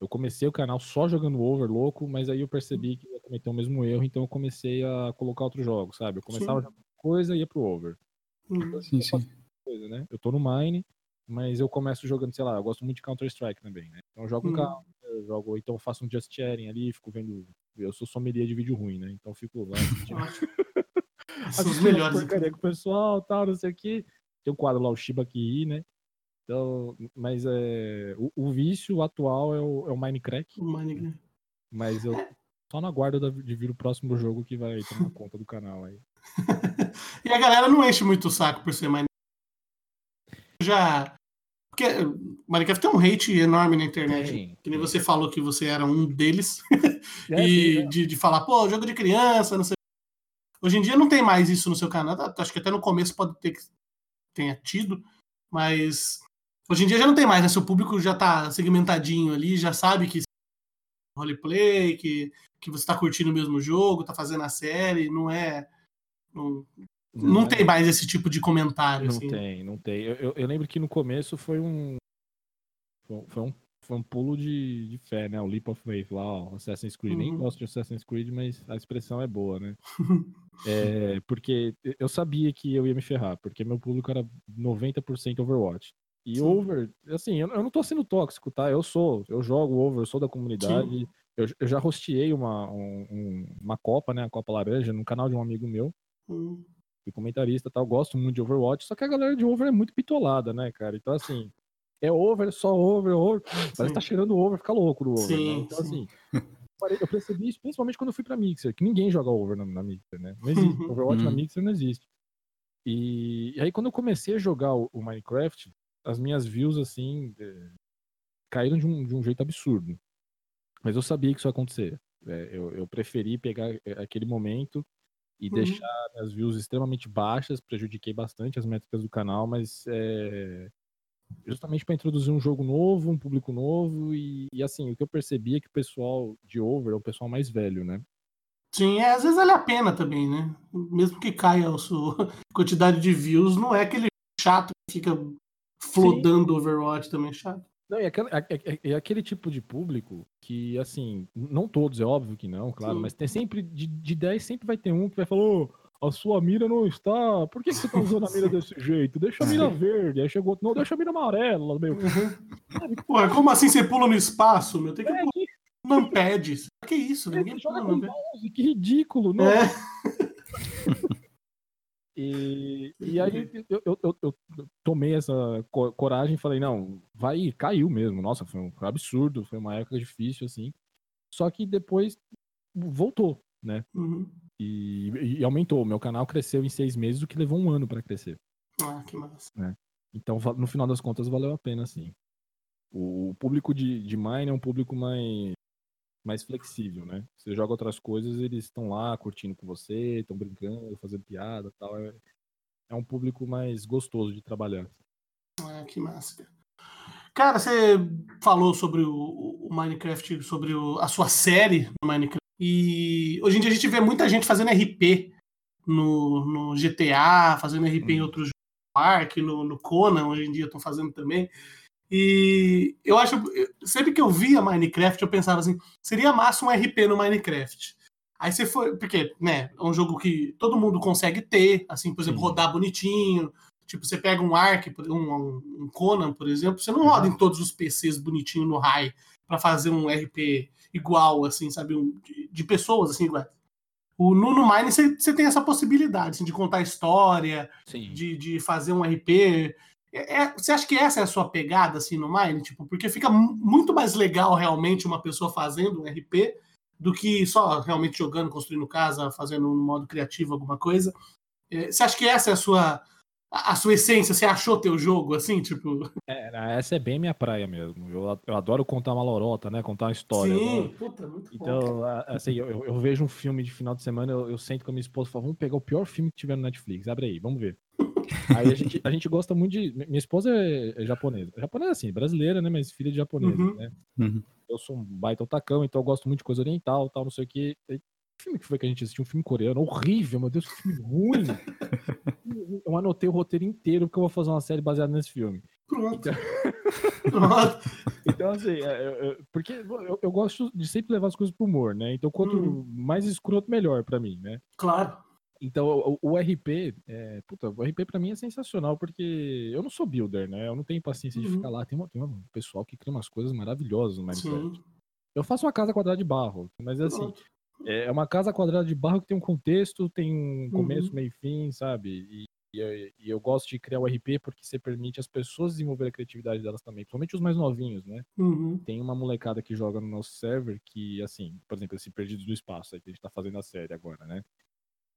Speaker 3: Eu comecei o canal só jogando Over louco, mas aí eu percebi que ia cometer o mesmo erro, então eu comecei a colocar outros jogos, sabe? Eu começava a jogar coisa e ia pro Over.
Speaker 1: Hum.
Speaker 2: Sim, sim.
Speaker 3: Coisa, né? Eu tô no Mine, mas eu começo jogando, sei lá, eu gosto muito de Counter-Strike também, né? Então eu jogo um
Speaker 1: Hum.
Speaker 3: Counter, jogo, então eu faço um Just Chatting ali, fico vendo. Eu sou sommelier de vídeo ruim, né? Então eu fico lá assistindo assistindo
Speaker 1: melhores.
Speaker 3: porcaria com o pessoal, tal, não sei o que. Tem um quadro lá, o Shiba Ki, né? Então, mas é, o, o vício atual é o, é o Minecraft,
Speaker 1: O Minecraft.
Speaker 3: mas eu só na guarda da- de vir o próximo jogo que vai tomar conta do canal aí.
Speaker 1: E a galera não enche muito o saco por ser Minecraft. Já. Porque Minecraft tem um hate enorme na internet.
Speaker 3: Tem,
Speaker 1: Que nem você falou que você era um deles.
Speaker 3: É,
Speaker 1: e
Speaker 3: sim, né?
Speaker 1: de, de falar, pô, jogo de criança, não sei. Hoje em dia não tem mais isso no seu canal. Tá, Acho que até no começo pode ter que tenha tido, mas Hoje em dia já não tem mais, né? Seu público já tá segmentadinho ali, já sabe que roleplay, que, que você tá curtindo o mesmo jogo, tá fazendo a série, não é. Não, não, não tem mais esse tipo de comentário.
Speaker 3: Não
Speaker 1: assim.
Speaker 3: tem, não tem. Eu, eu, eu, lembro que no começo foi um. Foi um, foi um pulo de, de fé, né? O Leap of Faith lá, ó, Assassin's Creed. Uhum. Nem gosto de Assassin's Creed, mas a expressão é boa, né? é, porque eu sabia que eu ia me ferrar, porque meu público era 90% Overwatch. E Sim. over, assim, eu, eu, não tô sendo tóxico, tá? Eu sou, eu jogo over, eu sou da comunidade. Eu, eu, já hosteei uma, um, uma Copa, né? A Copa Laranja, no canal de um amigo meu. Hum. Fui comentarista tal, gosto muito de Overwatch, só que a galera de over é muito pitolada, né, cara? Então, assim, é over, só over, over. Parece que tá cheirando over, fica louco no over. Né? Sim, né? Então, sim. assim, eu percebi isso principalmente quando eu fui pra Mixer, que ninguém joga over na, na Mixer, né? Não existe. Overwatch na uhum. Mixer não existe. E, e, aí, quando eu comecei a jogar o, o Minecraft, as minhas views, assim, é, caíram de um, de um jeito absurdo. Mas eu sabia que isso ia acontecer. É, eu, eu preferi pegar é, aquele momento e uhum. deixar as views extremamente baixas, prejudiquei bastante as métricas do canal, mas é, justamente para introduzir um jogo novo, um público novo e, e, assim, o que eu percebi é que o pessoal de over é o pessoal mais velho, né?
Speaker 1: Sim, é, às vezes vale a pena também, né? Mesmo que caia a sua quantidade de views, não é aquele chato que fica flodando Sim. Overwatch também chato.
Speaker 3: Não, é aquele, é, é, é, aquele tipo de público que, assim, não todos, é óbvio que não, claro, Sim. mas tem sempre, de, de 10 sempre vai ter um que vai falar, oh, a sua mira não está. Por que, que você tá usando a mira desse jeito? Deixa a mira verde. Aí chegou, não, deixa a mira amarela, meu.
Speaker 1: Uhum. Ué, como assim você pula no espaço, meu? Tem que é, pular que... numpad. Que isso? Ninguém pula
Speaker 3: mouse, que ridículo, né? É. E, e aí eu, eu, eu, eu, tomei essa coragem e falei, não, vai, caiu mesmo. Nossa, foi um absurdo, foi uma época difícil, assim. Só que depois voltou, né? Uhum. E, e, aumentou. Meu canal cresceu em seis meses, o que levou um ano para crescer.
Speaker 1: Ah, que massa.
Speaker 3: Né? Então, no final das contas, valeu a pena, sim. O, público de, de Mine é um público mais, mais flexível, né? Você joga outras coisas, eles estão lá curtindo com você, estão brincando, fazendo piada tal. É, é um público mais gostoso de trabalhar.
Speaker 1: Ah, que massa. Cara, você falou sobre o, o Minecraft, sobre o, a sua série no Minecraft. E hoje em dia a gente vê muita gente fazendo RP no, no GTA, fazendo RP hum. em outros Park, no, no Conan, hoje em dia estão fazendo também. E eu acho, sempre que eu via Minecraft, eu pensava assim, seria massa um RP no Minecraft. Aí você foi, porque, né, é um jogo que todo mundo consegue ter, assim, por exemplo, Sim. rodar bonitinho. Tipo, você pega um Ark, um, um Conan, por exemplo, você não roda em todos os PCs bonitinho no high para fazer um RP igual, assim, sabe? Um, de, de, pessoas, assim, igual. O, no, no Mine você tem essa possibilidade assim, de contar história, de, de fazer um RP. É, você acha que essa é a sua pegada assim no Mine? Tipo, porque fica muito mais legal realmente uma pessoa fazendo um RP do que só realmente jogando, construindo casa, fazendo um modo criativo alguma coisa. É, você acha que essa é a sua a sua essência, você achou teu jogo, assim, tipo.
Speaker 3: É, essa é bem minha praia mesmo. Eu, eu adoro contar uma lorota, né? Contar uma história.
Speaker 1: Sim, puta, muito
Speaker 3: Então, bom, assim, eu, eu, vejo um filme de final de semana, eu, eu sento com a minha esposa e falo, vamos pegar o pior filme que tiver no Netflix. Abre aí, vamos ver. aí a gente, a gente gosta muito de. Minha esposa é, é japonesa. Japonesa, assim, brasileira, né? Mas filha de japonesa, uhum. né? Uhum. Eu sou um baita otacão, então eu gosto muito de coisa oriental, tal, não sei o que filme que foi que a gente assistiu? Um filme coreano horrível, meu Deus, que filme ruim. eu anotei o roteiro inteiro porque eu vou fazer uma série baseada nesse filme.
Speaker 1: Pronto.
Speaker 3: Então, Pronto. então assim, é, porque eu, eu, gosto de sempre levar as coisas pro humor, né? Então, quanto hum. mais escroto, melhor para mim, né?
Speaker 1: Claro.
Speaker 3: Então, o, o RP, é, puta, o RP pra mim é sensacional, porque eu não sou builder, né? Eu não tenho paciência uhum. de ficar lá. Tem, uma, tem um pessoal que cria umas coisas maravilosas no Minecraft. Sim. Eu faço uma casa quadrada de barro, mas assim, Pronto. É, é uma casa quadrada de barro que tem um contexto, tem um começo, uhum. meio e fim, sabe? E, e, e, eu gosto de criar o RP porque você permite as pessoas desenvolver a criatividade delas também, principalmente os mais novinhos, né? Uhum. Tem uma molecada que joga no nosso server que, assim, por exemplo, esse Perdidos do Espaço aí que a gente tá fazendo a série agora, né?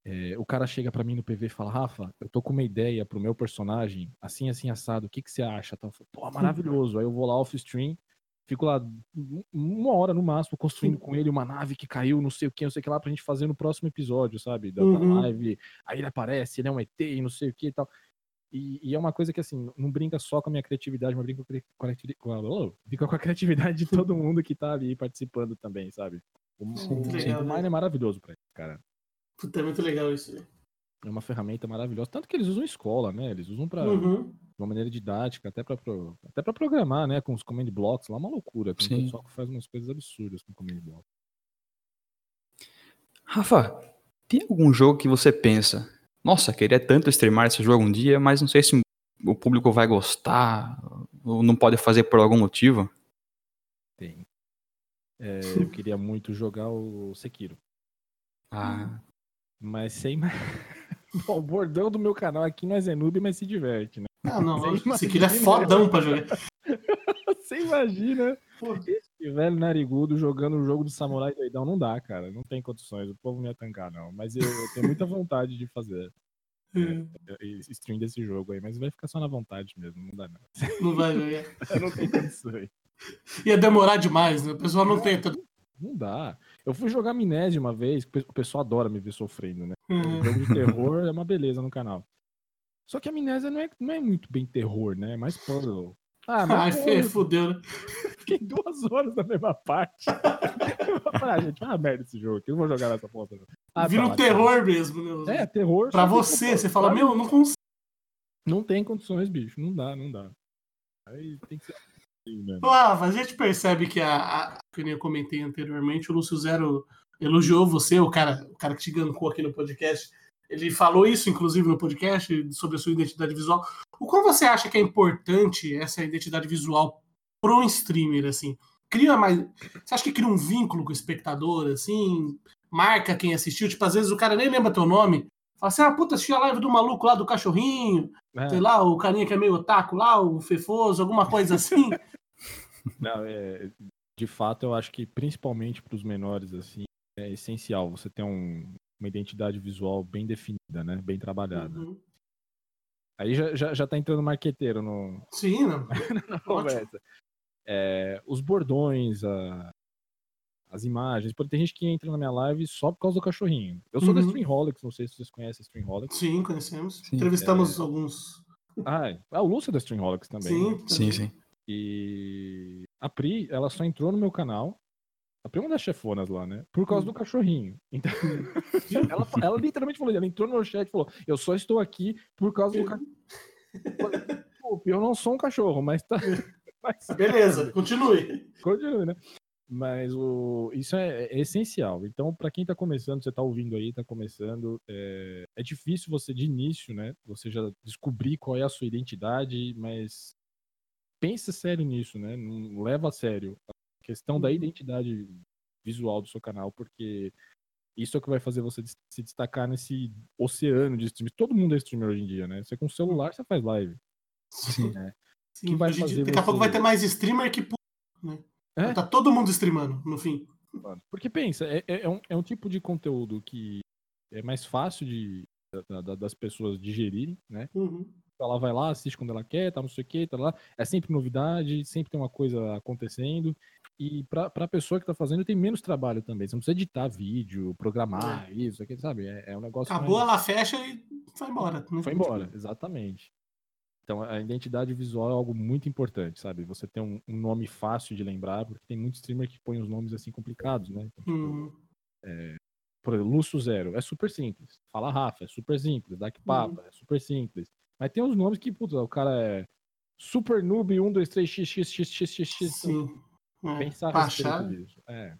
Speaker 3: É, o cara chega para mim no PV e fala, Rafa, eu tô com uma ideia pro meu personagem, assim, assim, assado, o que que você acha? Pô, maravilhoso. Aí eu vou lá off-stream, Fico lá uma hora no máximo construindo com ele uma nave que caiu, não sei o que, não sei o que lá, pra gente fazer no próximo episódio, sabe? Da, uhum. da live. Aí ele aparece, ele é um ET e não sei o que e tal. E, e, é uma coisa que, assim, não brinca só com a minha criatividade, mas brinca com a, com a, oh, brinca com a criatividade de todo mundo que tá ali participando também, sabe? O, o, legal, o Mine né? é maravilhoso pra isso, cara.
Speaker 1: Puta, é muito legal isso, velho.
Speaker 3: É uma ferramenta maravilhosa. Tanto que eles usam escola, né? Eles usam pra, uhum. De uma maneira didática, até pra, até pra programar, né? Com os command blocks lá, uma loucura. Tem Sim. pessoal que faz umas coisas absurdas com command block.
Speaker 2: Rafa, tem algum jogo que você pensa, nossa, queria tanto streamar esse jogo um dia, mas não sei se o público vai gostar ou não pode fazer por algum motivo?
Speaker 3: Tem. É, eu queria muito jogar o Sekiro.
Speaker 2: Ah.
Speaker 3: Mas sem. Bom, o bordão do meu canal aqui não é Zenube, mas se diverte, né?
Speaker 1: Ah, não. Sekiro é fodão pra jogar.
Speaker 3: Você imagina esse velho narigudo jogando o jogo do Samurai Doidão? Não dá, cara. Não tem condições. O povo não ia tancar, não. Mas eu, eu tenho muita vontade de fazer é, é stream desse jogo aí. Mas vai ficar só na vontade mesmo. Não dá, não.
Speaker 1: Não vai jogar.
Speaker 3: eu não tenho condições.
Speaker 1: Ia demorar demais, né? O pessoal não, não tenta.
Speaker 3: Não dá. Eu fui jogar Amnésia uma vez. O pessoal adora me ver sofrendo, né? Uhum. jogo de terror é uma beleza no canal. Só que a Amnésia não é, não é muito bem terror, né? É mais puzzle.
Speaker 1: Ah, mas Ai, fudeu, né?
Speaker 3: Fiquei duas horas na mesma parte. ah, gente, ah, merda esse jogo aqui, não vou jogar nessa porta.
Speaker 1: Ah, Vira tá, um terror mesmo,
Speaker 3: né? É, terror.
Speaker 1: Pra você, você fala, meu, não consigo.
Speaker 3: Não tem condições, bicho, não dá, não dá. Aí tem que ser
Speaker 1: assim? Ah, a gente percebe que a, a que eu comentei anteriormente, o Lúcio Zero elogiou você, o cara, o cara que te gancou aqui no podcast. Ele falou isso, inclusive, no podcast, sobre a sua identidade visual. O qual você acha que é importante essa identidade visual para um streamer, assim? Cria mais. Você acha que cria um vínculo com o espectador, assim? Marca quem assistiu? Tipo, às vezes o cara nem lembra teu nome. Fala assim, ah, puta, assisti a live do maluco lá do cachorrinho. É. Sei lá, o carinha que é meio otaku lá, o Fefoso, alguma coisa assim.
Speaker 3: Não, é, de fato, eu acho que principalmente para os menores, assim, é essencial você ter um, uma identidade visual bem definida, né? Bem trabalhada. Uhum. Aí já, já, já tá entrando marqueteiro no...
Speaker 1: Sim, não.
Speaker 3: na conversa. É, os bordões, a, as imagens. Porque tem gente que entra na minha live só por causa do cachorrinho. Eu sou uhum. da Streamholics, não sei se vocês conhecem a Streamholics.
Speaker 1: Sim, conhecemos. Sim. Entrevistamos é... alguns.
Speaker 3: Ah, é o Lúcio é da Streamholics também.
Speaker 1: Sim, né?
Speaker 2: sim, sim.
Speaker 3: E a Pri, ela só entrou no meu canal a prima das chefonas lá, né? Por causa do hum. cachorrinho. Então, ela, ela, literalmente falou, ela entrou no chat e falou, eu só estou aqui por causa do cachorro. Eu não sou um cachorro, mas tá.
Speaker 1: Mas... Beleza, continue.
Speaker 3: Continue, né? Mas o, isso é, é essencial. Então, para quem está começando, você está ouvindo aí, está começando, é, é, difícil você de início, né? Você já descobrir qual é a sua identidade, mas pensa sério nisso, né? Não leva a sério questão da identidade visual do seu canal, porque isso é o que vai fazer você se destacar nesse oceano de streamers. Todo mundo é streamer hoje em dia, né? Você com o celular, você faz live.
Speaker 1: Sim. Né? Sim, que vai fazer daqui você... a pouco vai ter mais streamer que né? É? Tá todo mundo streamando, no fim.
Speaker 3: Porque pensa, é, é, é, um, é um tipo de conteúdo que é mais fácil de, da, da, das pessoas digerirem, né?
Speaker 1: Uhum.
Speaker 3: Ela vai lá, assiste quando ela quer, tá não sei o que, tá lá. É sempre novidade, sempre tem uma coisa acontecendo. E para a pessoa que está fazendo tem menos trabalho também. Você não precisa editar vídeo, programar é. isso, aqui, sabe? É, é, um negócio.
Speaker 1: Acabou, mais... ela fecha e vai embora.
Speaker 3: Foi embora, exatamente. Então a identidade visual é algo muito importante, sabe? Você tem um, um, nome fácil de lembrar, porque tem muito streamer que põe os nomes assim complicados, né? Então, tipo,
Speaker 1: uhum.
Speaker 3: é, por exemplo, Lúcio Zero é super simples. Fala Rafa, é super simples. Dark Papa uhum. é super simples. Mas tem uns nomes que, putz, o cara é Super Noob 1, 2, 3, x, x, x, x, x, x.
Speaker 1: Sim.
Speaker 3: É, Pensar a respeito disso. É.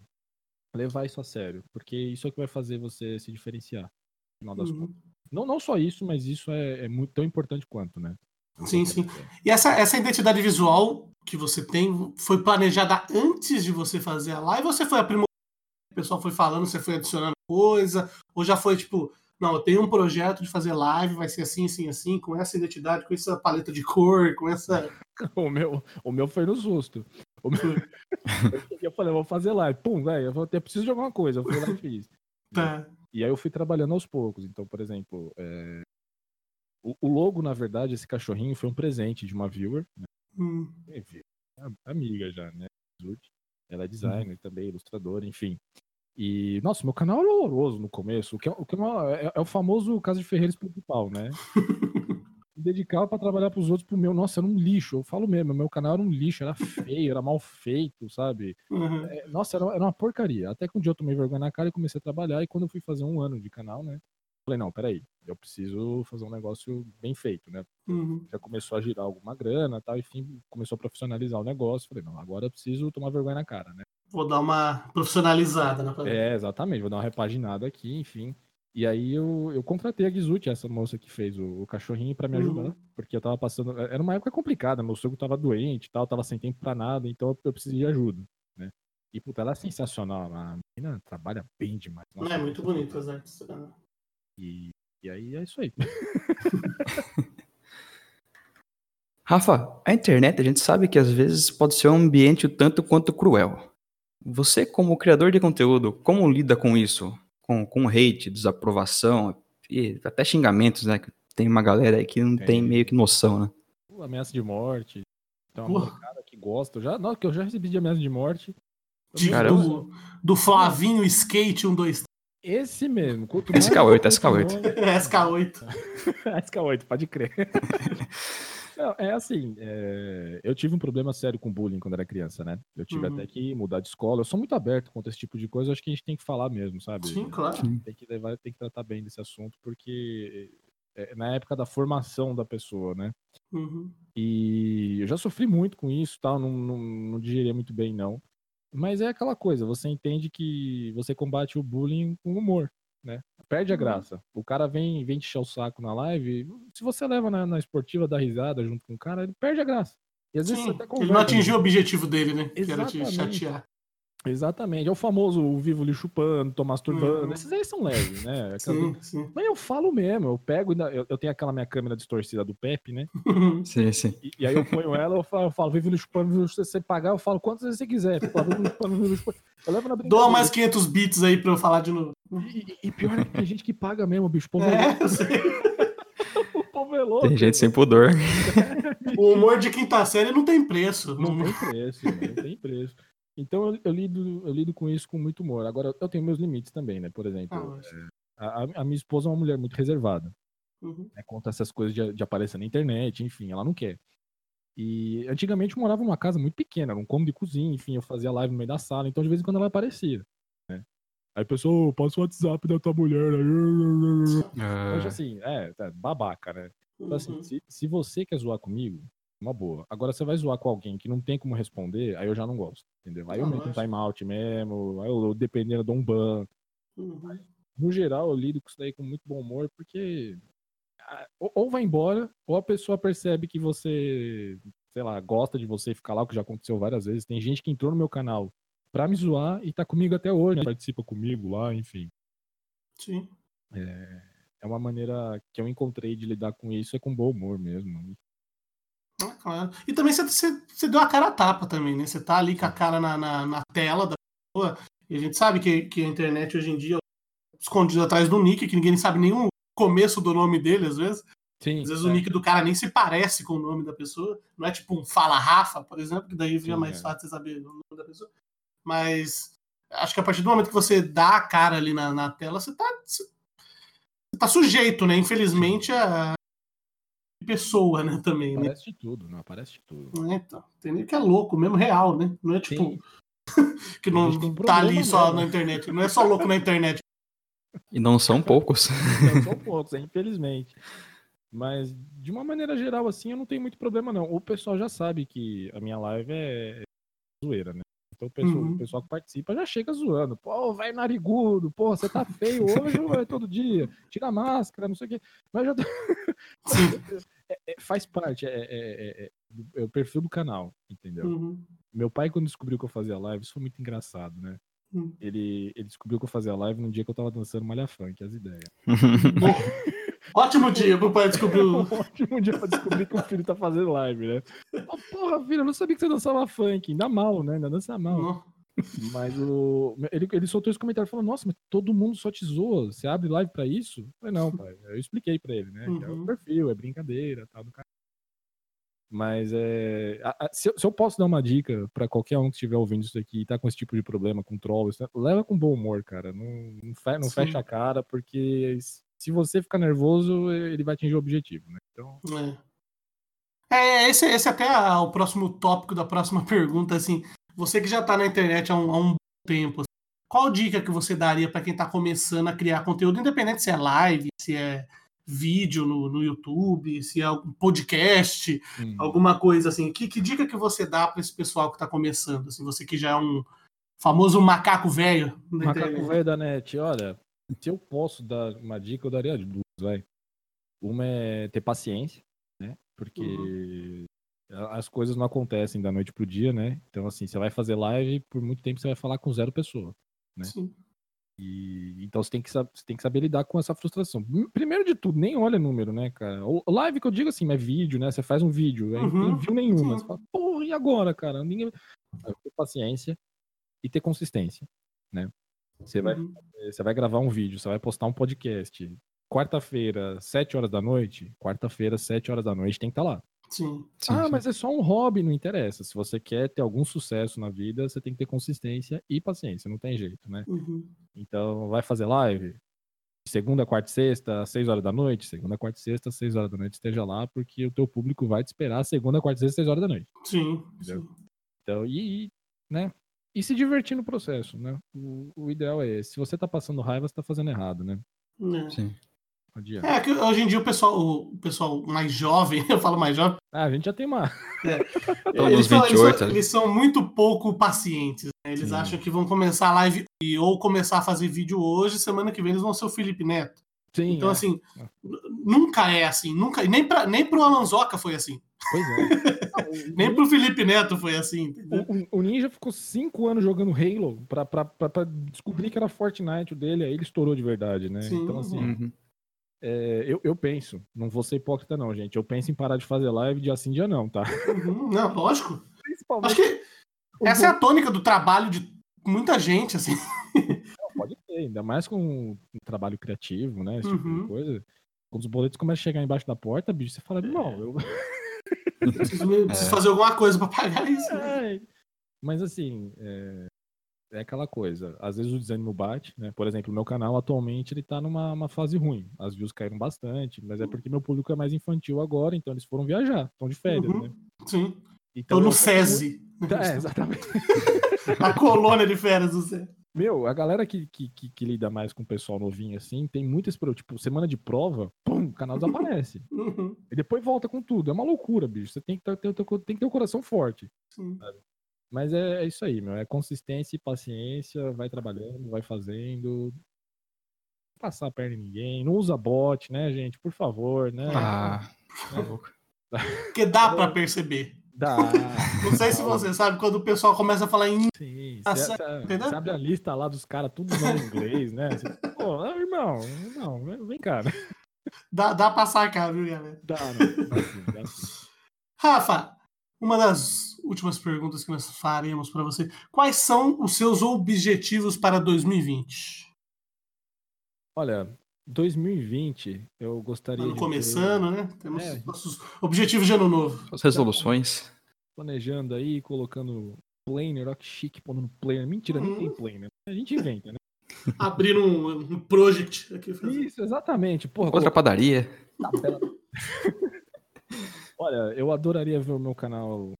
Speaker 3: Levar isso a sério. Porque isso é que vai fazer você se diferenciar. No final das uhum. contas. Não, não só isso, mas isso é, é muito tão importante quanto, né?
Speaker 1: Sim, sim. E essa, essa identidade visual que você tem foi planejada antes de você fazer a live ou você foi aprimorando? O pessoal foi falando, você foi adicionando coisa? Ou já foi tipo, não, eu tenho um projeto de fazer live, vai ser assim, assim, assim, com essa identidade, com essa paleta de cor, com essa.
Speaker 3: o, meu, o meu foi no susto. Eu falei, vou fazer live. Pum, velho, eu, eu preciso de alguma coisa. Eu fui lá e fiz.
Speaker 1: Tá.
Speaker 3: E aí eu fui trabalhando aos poucos. Então, por exemplo, é... o, o, logo, na verdade, esse cachorrinho foi um presente de uma viewer. Né?
Speaker 1: Hum.
Speaker 3: Amiga já, né? Ela é designer hum. também, ilustradora, enfim. E, nossa, meu canal era horroroso no começo, o que é, o, que é, uma, é, é o famoso caso de Ferreiros principal, né? dedicava pra trabalhar pros outros, pro meu, nossa, era um lixo. Eu falo mesmo, meu canal era um lixo, era feio, era mal feito, sabe?
Speaker 1: Uhum.
Speaker 3: É, nossa, era, era uma porcaria. Até que um dia eu tomei vergonha na cara e comecei a trabalhar. E quando eu fui fazer um ano de canal, né? Falei, não, peraí, eu preciso fazer um negócio bem feito, né?
Speaker 1: Uhum.
Speaker 3: Já começou a girar alguma grana tal, enfim, começou a profissionalizar o negócio. Falei, não, agora eu preciso tomar vergonha na cara, né?
Speaker 1: Vou dar uma profissionalizada na parada.
Speaker 3: É, exatamente, vou dar uma repaginada aqui, enfim. E aí eu, eu contratei a Gizuti, essa moça que fez o, o cachorrinho, pra me ajudar,
Speaker 1: Uhum.
Speaker 3: porque eu tava passando. Era uma época complicada, meu sogro tava doente e tal, tava sem tempo pra nada, então eu, eu precisei de ajuda, né? E puta, ela é sensacional, a menina trabalha bem demais.
Speaker 1: Não é muito bonito as artes.
Speaker 3: E, e aí é isso aí.
Speaker 2: Rafa, a internet a gente sabe que às vezes pode ser um ambiente o tanto quanto cruel. Você, como criador de conteúdo, como lida com isso? Com, com hate, desaprovação e até xingamentos, né? Que Tem uma galera aí que não tem,
Speaker 3: Tem.
Speaker 2: meio que noção, né?
Speaker 3: Pô, Ameaça de morte. Então, uma molecada que gosta. Já, não, que eu já recebi de ameaça de morte.
Speaker 1: De-
Speaker 2: Cara,
Speaker 1: do, do Flavinho Skate 123
Speaker 3: Esse mesmo. quanto
Speaker 2: SK8,
Speaker 3: mais-
Speaker 2: SK8.
Speaker 1: SK8.
Speaker 3: SK8, pode crer. Não, é assim, é, eu tive um problema sério com bullying quando era criança, né? Eu tive
Speaker 1: Uhum.
Speaker 3: até que mudar de escola. Eu sou muito aberto contra esse tipo de coisa, acho que a gente tem que falar mesmo, sabe?
Speaker 1: Sim, claro.
Speaker 3: Tem que levar, tem que tratar bem desse assunto, porque é na época da formação da pessoa, né?
Speaker 1: Uhum.
Speaker 3: E eu já sofri muito com isso, tal, não, não, não digeria muito bem, não. Mas é aquela coisa, você entende que você combate o bullying com humor? Perde a
Speaker 1: Uhum.
Speaker 3: graça. O cara vem, vem te encher o saco na live, se você leva na, na esportiva da risada junto com o cara, ele perde a graça. E às vezes você
Speaker 1: Sim,
Speaker 3: até
Speaker 1: ele
Speaker 3: conversa,
Speaker 1: não atingiu o
Speaker 3: né?
Speaker 1: objetivo dele, né? Que era te chatear.
Speaker 3: Exatamente. É o famoso o vivo lhe chupando, tô masturbando.
Speaker 1: Uhum.
Speaker 3: Esses aí são leves, né? Aquela-
Speaker 1: Sim, sim.
Speaker 3: Mas eu falo mesmo, eu pego, ainda- eu, eu tenho aquela minha câmera distorcida do Pepe, né?
Speaker 2: Sim, sim.
Speaker 3: E, e aí eu ponho ela, eu falo, eu falo vive no chupando, se você pagar, eu falo quantas vezes você quiser. Eu, falo, chupando, vive no chupando. Eu levo na brincadeira.
Speaker 1: Doa mais 500 bits aí pra eu falar de novo.
Speaker 3: E, e- pior é que tem gente que paga mesmo, bicho. Povo é,
Speaker 1: É, eu sei.
Speaker 3: O povo é louco.
Speaker 2: Tem gente sem pudor.
Speaker 1: O humor de quinta série não tem preço.
Speaker 3: Não tem preço, não tem preço. Então eu, eu lido, eu lido com isso com muito humor. Agora, eu tenho meus limites também, né? Por
Speaker 1: Ah,
Speaker 3: exemplo,
Speaker 1: lógico.
Speaker 3: a, a- a minha esposa é uma mulher muito reservada.
Speaker 1: Uhum.
Speaker 3: né, contra essas coisas de, de aparecer na internet, enfim, ela não quer. E antigamente eu morava numa casa muito pequena, era um cômodo de cozinha, enfim, eu fazia live no meio da sala, então de vez em quando ela aparecia. Né? Aí a pessoa, "Ô, passa o WhatsApp da tua mulher. aí." Hoje assim, é, tá, babaca, né? Então, assim,
Speaker 1: Uhum.
Speaker 3: se, se você quer zoar comigo, uma boa. Agora você vai zoar com alguém que não tem como responder, aí eu já não gosto, entendeu? Aí eu
Speaker 1: Ah,
Speaker 3: meto um timeout mesmo, aí eu, dependendo, dou um ban.
Speaker 1: Uhum.
Speaker 3: No geral, eu lido com isso daí com muito bom humor, porque ah, ou, vai embora, ou a pessoa percebe que você, sei lá, gosta de você ficar lá, o que já aconteceu várias vezes. Tem gente que entrou no meu canal pra me zoar e tá comigo até hoje, né? participa comigo lá, enfim.
Speaker 1: Sim.
Speaker 3: É uma maneira que eu encontrei de lidar com isso, é com bom humor mesmo.
Speaker 1: Ah, claro. E também você, você, você deu a cara a tapa também, né? Você tá ali com a cara na, na, na tela da pessoa. E a gente sabe que, que a internet hoje em dia é escondido atrás do nick, que ninguém sabe nem o começo do nome dele, às vezes.
Speaker 3: Sim,
Speaker 1: Às vezes
Speaker 3: é.
Speaker 1: o nick do cara nem se parece com o nome da pessoa. Não é tipo um Fala Rafa, por exemplo, que daí fica
Speaker 3: Sim,
Speaker 1: mais
Speaker 3: é.
Speaker 1: fácil você saber o nome da pessoa. Mas acho que a partir do momento que você dá a cara ali na, na tela, você tá, você tá sujeito, né? Infelizmente, a pessoa, né? Também, né?
Speaker 3: Aparece de tudo, não aparece de tudo.
Speaker 1: É, então, tem nego que é louco, mesmo real, né? Não é tipo que não tá ali
Speaker 3: problema
Speaker 1: só
Speaker 3: mesmo.
Speaker 1: na internet. Não é só louco na internet.
Speaker 2: E não são poucos.
Speaker 3: Não são poucos, é, infelizmente. Mas, de uma maneira geral, assim, eu não tenho muito problema, não. O pessoal já sabe que a minha live é zoeira, né? Então o pessoal,
Speaker 1: Uhum.
Speaker 3: o pessoal que participa já chega zoando. Pô, vai narigudo, pô, você tá feio hoje ou é todo dia? Tira a máscara, não sei o quê. Mas já
Speaker 1: Sim.
Speaker 3: É- é- faz parte, é, é- é- é- o perfil do canal, entendeu?
Speaker 1: Uhum.
Speaker 3: Meu pai, quando descobriu que eu fazia live, isso foi muito engraçado, né?
Speaker 1: Hum.
Speaker 3: Ele, ele descobriu que eu fazia live no dia que eu tava dançando malha funk, as ideias.
Speaker 1: Ótimo dia pro pai descobrir o.
Speaker 3: Um ótimo dia pra descobrir que o filho tá fazendo live, né? Oh, porra, filho, eu não sabia que você dançava funk. Ainda mal, né? Ainda dança mal.
Speaker 1: Não.
Speaker 3: Mas o. Ele, ele soltou esse comentário falando: Nossa, mas todo mundo só te zoa. Você abre live pra isso? Eu falei, não, pai. Eu expliquei pra ele, né? Que é
Speaker 1: Uhum.
Speaker 3: o perfil, é brincadeira tal do cara. Mas é. a- a- se, eu, se eu posso dar uma dica pra qualquer um que estiver ouvindo isso aqui e tá com esse tipo de problema, com trolls, né, leva com bom humor, cara. Não, não, fe- não fecha a cara, porque se você ficar nervoso, ele vai atingir o objetivo, né? Então.
Speaker 1: É, é esse, esse até é o próximo tópico da próxima pergunta, assim. Você que já tá na internet há um, há um tempo, qual dica que você daria para quem tá começando a criar conteúdo, independente se é live, se é vídeo no, no YouTube, se é algum podcast, hum. alguma coisa assim. Que, que dica que você dá para esse pessoal que está começando? Assim, você que já é um famoso macaco velho.
Speaker 3: Macaco velho da net. Olha, se eu posso dar uma dica, eu daria duas, vai. Uma é ter paciência, né? Porque uhum. As coisas não acontecem da noite pro dia, né? Então, assim, você vai fazer live, por muito tempo você vai falar com zero pessoa, né? Sim. E, então você tem, que, você tem que saber lidar com essa frustração. Primeiro de tudo, nem olha número, né, cara? O live que eu digo assim, é vídeo, né? Você faz um vídeo, uhum. não viu nenhuma. Você fala, porra, e agora, cara? Ninguém... Ter paciência e ter consistência, né? Você vai, uhum. você vai gravar um vídeo, você vai postar um podcast. Quarta-feira, sete horas da noite. Quarta-feira, sete horas da noite, tem que estar tá lá.
Speaker 1: Sim.
Speaker 3: ah,
Speaker 1: sim.
Speaker 3: mas é só um hobby, não interessa. Se você quer ter algum sucesso na vida, você tem que ter consistência e paciência, não tem jeito, né? Uhum. Então, vai fazer live? Segunda, quarta e sexta, seis horas da noite. Segunda, quarta e sexta, seis horas da noite, esteja lá, porque o teu público vai te esperar segunda, quarta e sexta, seis horas da noite.
Speaker 1: Sim. sim.
Speaker 3: Então, e, né? E se divertir no processo, né? O, o ideal é esse. Se você tá passando raiva, você tá fazendo errado, né?
Speaker 1: É. Sim. É que hoje em dia o pessoal, o pessoal mais jovem, eu falo mais jovem.
Speaker 3: Ah, a gente já tem uma.
Speaker 1: É. Eles, 28, eles, são, eles, são, muito pouco pacientes. Né? Eles Sim. acham que vão começar a live ou começar a fazer vídeo hoje, semana que vem eles vão ser o Felipe Neto. Sim, então, é. assim, nunca é assim, nunca. Nem, pra, nem pro Alanzoca foi assim.
Speaker 3: Pois
Speaker 1: é. nem pro Felipe Neto foi assim.
Speaker 3: O, o, Ninja ficou cinco anos jogando Halo pra, pra, pra, pra, descobrir que era Fortnite dele, aí ele estourou de verdade, né? Sim, então, assim. Uhum. É, eu, eu penso, não vou ser hipócrita, não, gente. Eu penso em parar de fazer live dia sim, dia não, tá?
Speaker 1: Uhum, não, lógico. Acho que essa é a tônica do trabalho de muita gente, assim.
Speaker 3: Não, pode ser, ainda mais com um trabalho criativo, né? Esse tipo uhum. de coisa. Quando os boletos começam a chegar embaixo da porta, bicho, você fala, não, eu.
Speaker 1: preciso, preciso fazer alguma coisa para pagar isso.
Speaker 3: É. Mas assim, é, é aquela coisa. Às vezes o desânimo bate, né? Por exemplo, o meu canal atualmente ele tá numa fase ruim. As views caíram bastante, mas é uhum. porque meu público é mais infantil agora, então eles foram viajar, estão de férias, uhum. né?
Speaker 1: Sim. Então, Tô no SESI.
Speaker 3: É, exatamente.
Speaker 1: a colônia de férias do SESI.
Speaker 3: Meu, a galera que, que, que, que, lida mais com o pessoal novinho assim, tem muitas, tipo, semana de prova, pum, o canal desaparece. Uhum. E depois volta com tudo. É uma loucura, bicho. Você tem que ter, ter, ter, tem que ter o coração forte. Sim. Sabe? Mas é, é, isso aí, meu. É consistência e paciência. Vai trabalhando, vai fazendo. Não passar a perna em ninguém. Não usa bot, né, gente? Por favor, né?
Speaker 2: Ah,
Speaker 1: Porque dá para perceber.
Speaker 3: Dá.
Speaker 1: Não sei se você sabe quando o pessoal começa a falar em.
Speaker 3: Sim, você sabe a lista lá dos caras, tudo em inglês, né? Você, Pô, irmão, não, vem cá. Né?
Speaker 1: Dá, dá pra sacar, viu, galera?
Speaker 3: Dá, não, dá sim, dá sim.
Speaker 1: Rafa, uma das últimas perguntas que nós faremos para você. Quais são os seus objetivos para 2020?
Speaker 3: Olha, 2020 eu gostaria
Speaker 1: ano de. Começando, ter... né? Temos é. nossos objetivos de ano novo.
Speaker 2: As resoluções.
Speaker 3: Planejando aí, colocando planner, ó, que chique, pondo no planner. Mentira, uhum. nem tem planner. A gente inventa, né?
Speaker 1: Abrir um, um project aqui.
Speaker 3: Isso, exatamente. Porra,
Speaker 2: Outra padaria.
Speaker 3: Olha, eu adoraria ver o meu canal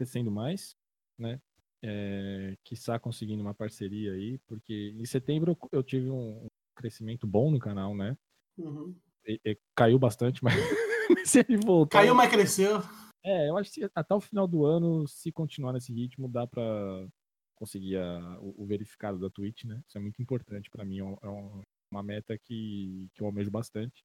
Speaker 3: crescendo mais, né? É, quiçá conseguindo uma parceria aí, porque em setembro eu tive um crescimento bom no canal, né? Uhum. E, e, caiu bastante, mas se ele voltar.
Speaker 1: Caiu, mas cresceu.
Speaker 3: É, eu acho que até o final do ano, se continuar nesse ritmo, dá pra conseguir a, o, o, verificado da Twitch, né? Isso é muito importante para mim, é, é, uma meta que, que eu almejo bastante.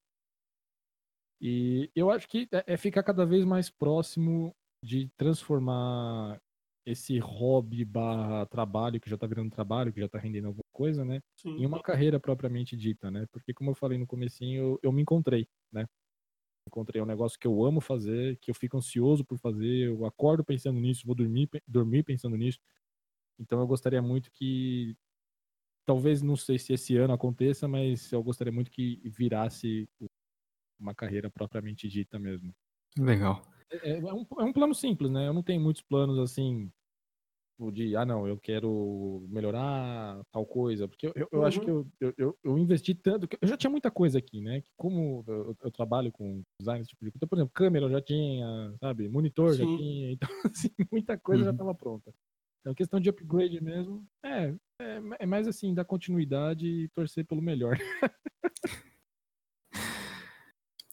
Speaker 3: E eu acho que é, é ficar cada vez mais próximo de transformar esse hobby barra trabalho, que já tá virando trabalho, que já tá rendendo alguma coisa, né? Sim. Em uma carreira propriamente dita, né? Porque como eu falei no comecinho, eu, eu me encontrei, né? Encontrei um negócio que eu amo fazer, que eu fico ansioso por fazer, eu acordo pensando nisso, vou dormir, dormir pensando nisso. Então eu gostaria muito que talvez não sei se esse ano aconteça, mas eu gostaria muito que virasse uma carreira propriamente dita mesmo.
Speaker 2: Legal.
Speaker 3: É, é, um, é um plano simples, né? Eu não tenho muitos planos assim tipo, de, ah, não, eu quero melhorar tal coisa, porque eu, eu, eu acho que eu, eu, eu, investi tanto, eu já tinha muita coisa aqui, né, que como eu, eu trabalho com design, tipo de então, por exemplo, câmera eu já tinha, sabe, monitor Sim. já tinha, então, assim, muita coisa uhum. já estava pronta. Então, questão de upgrade mesmo, é, é, é mais assim, dar continuidade e torcer pelo melhor.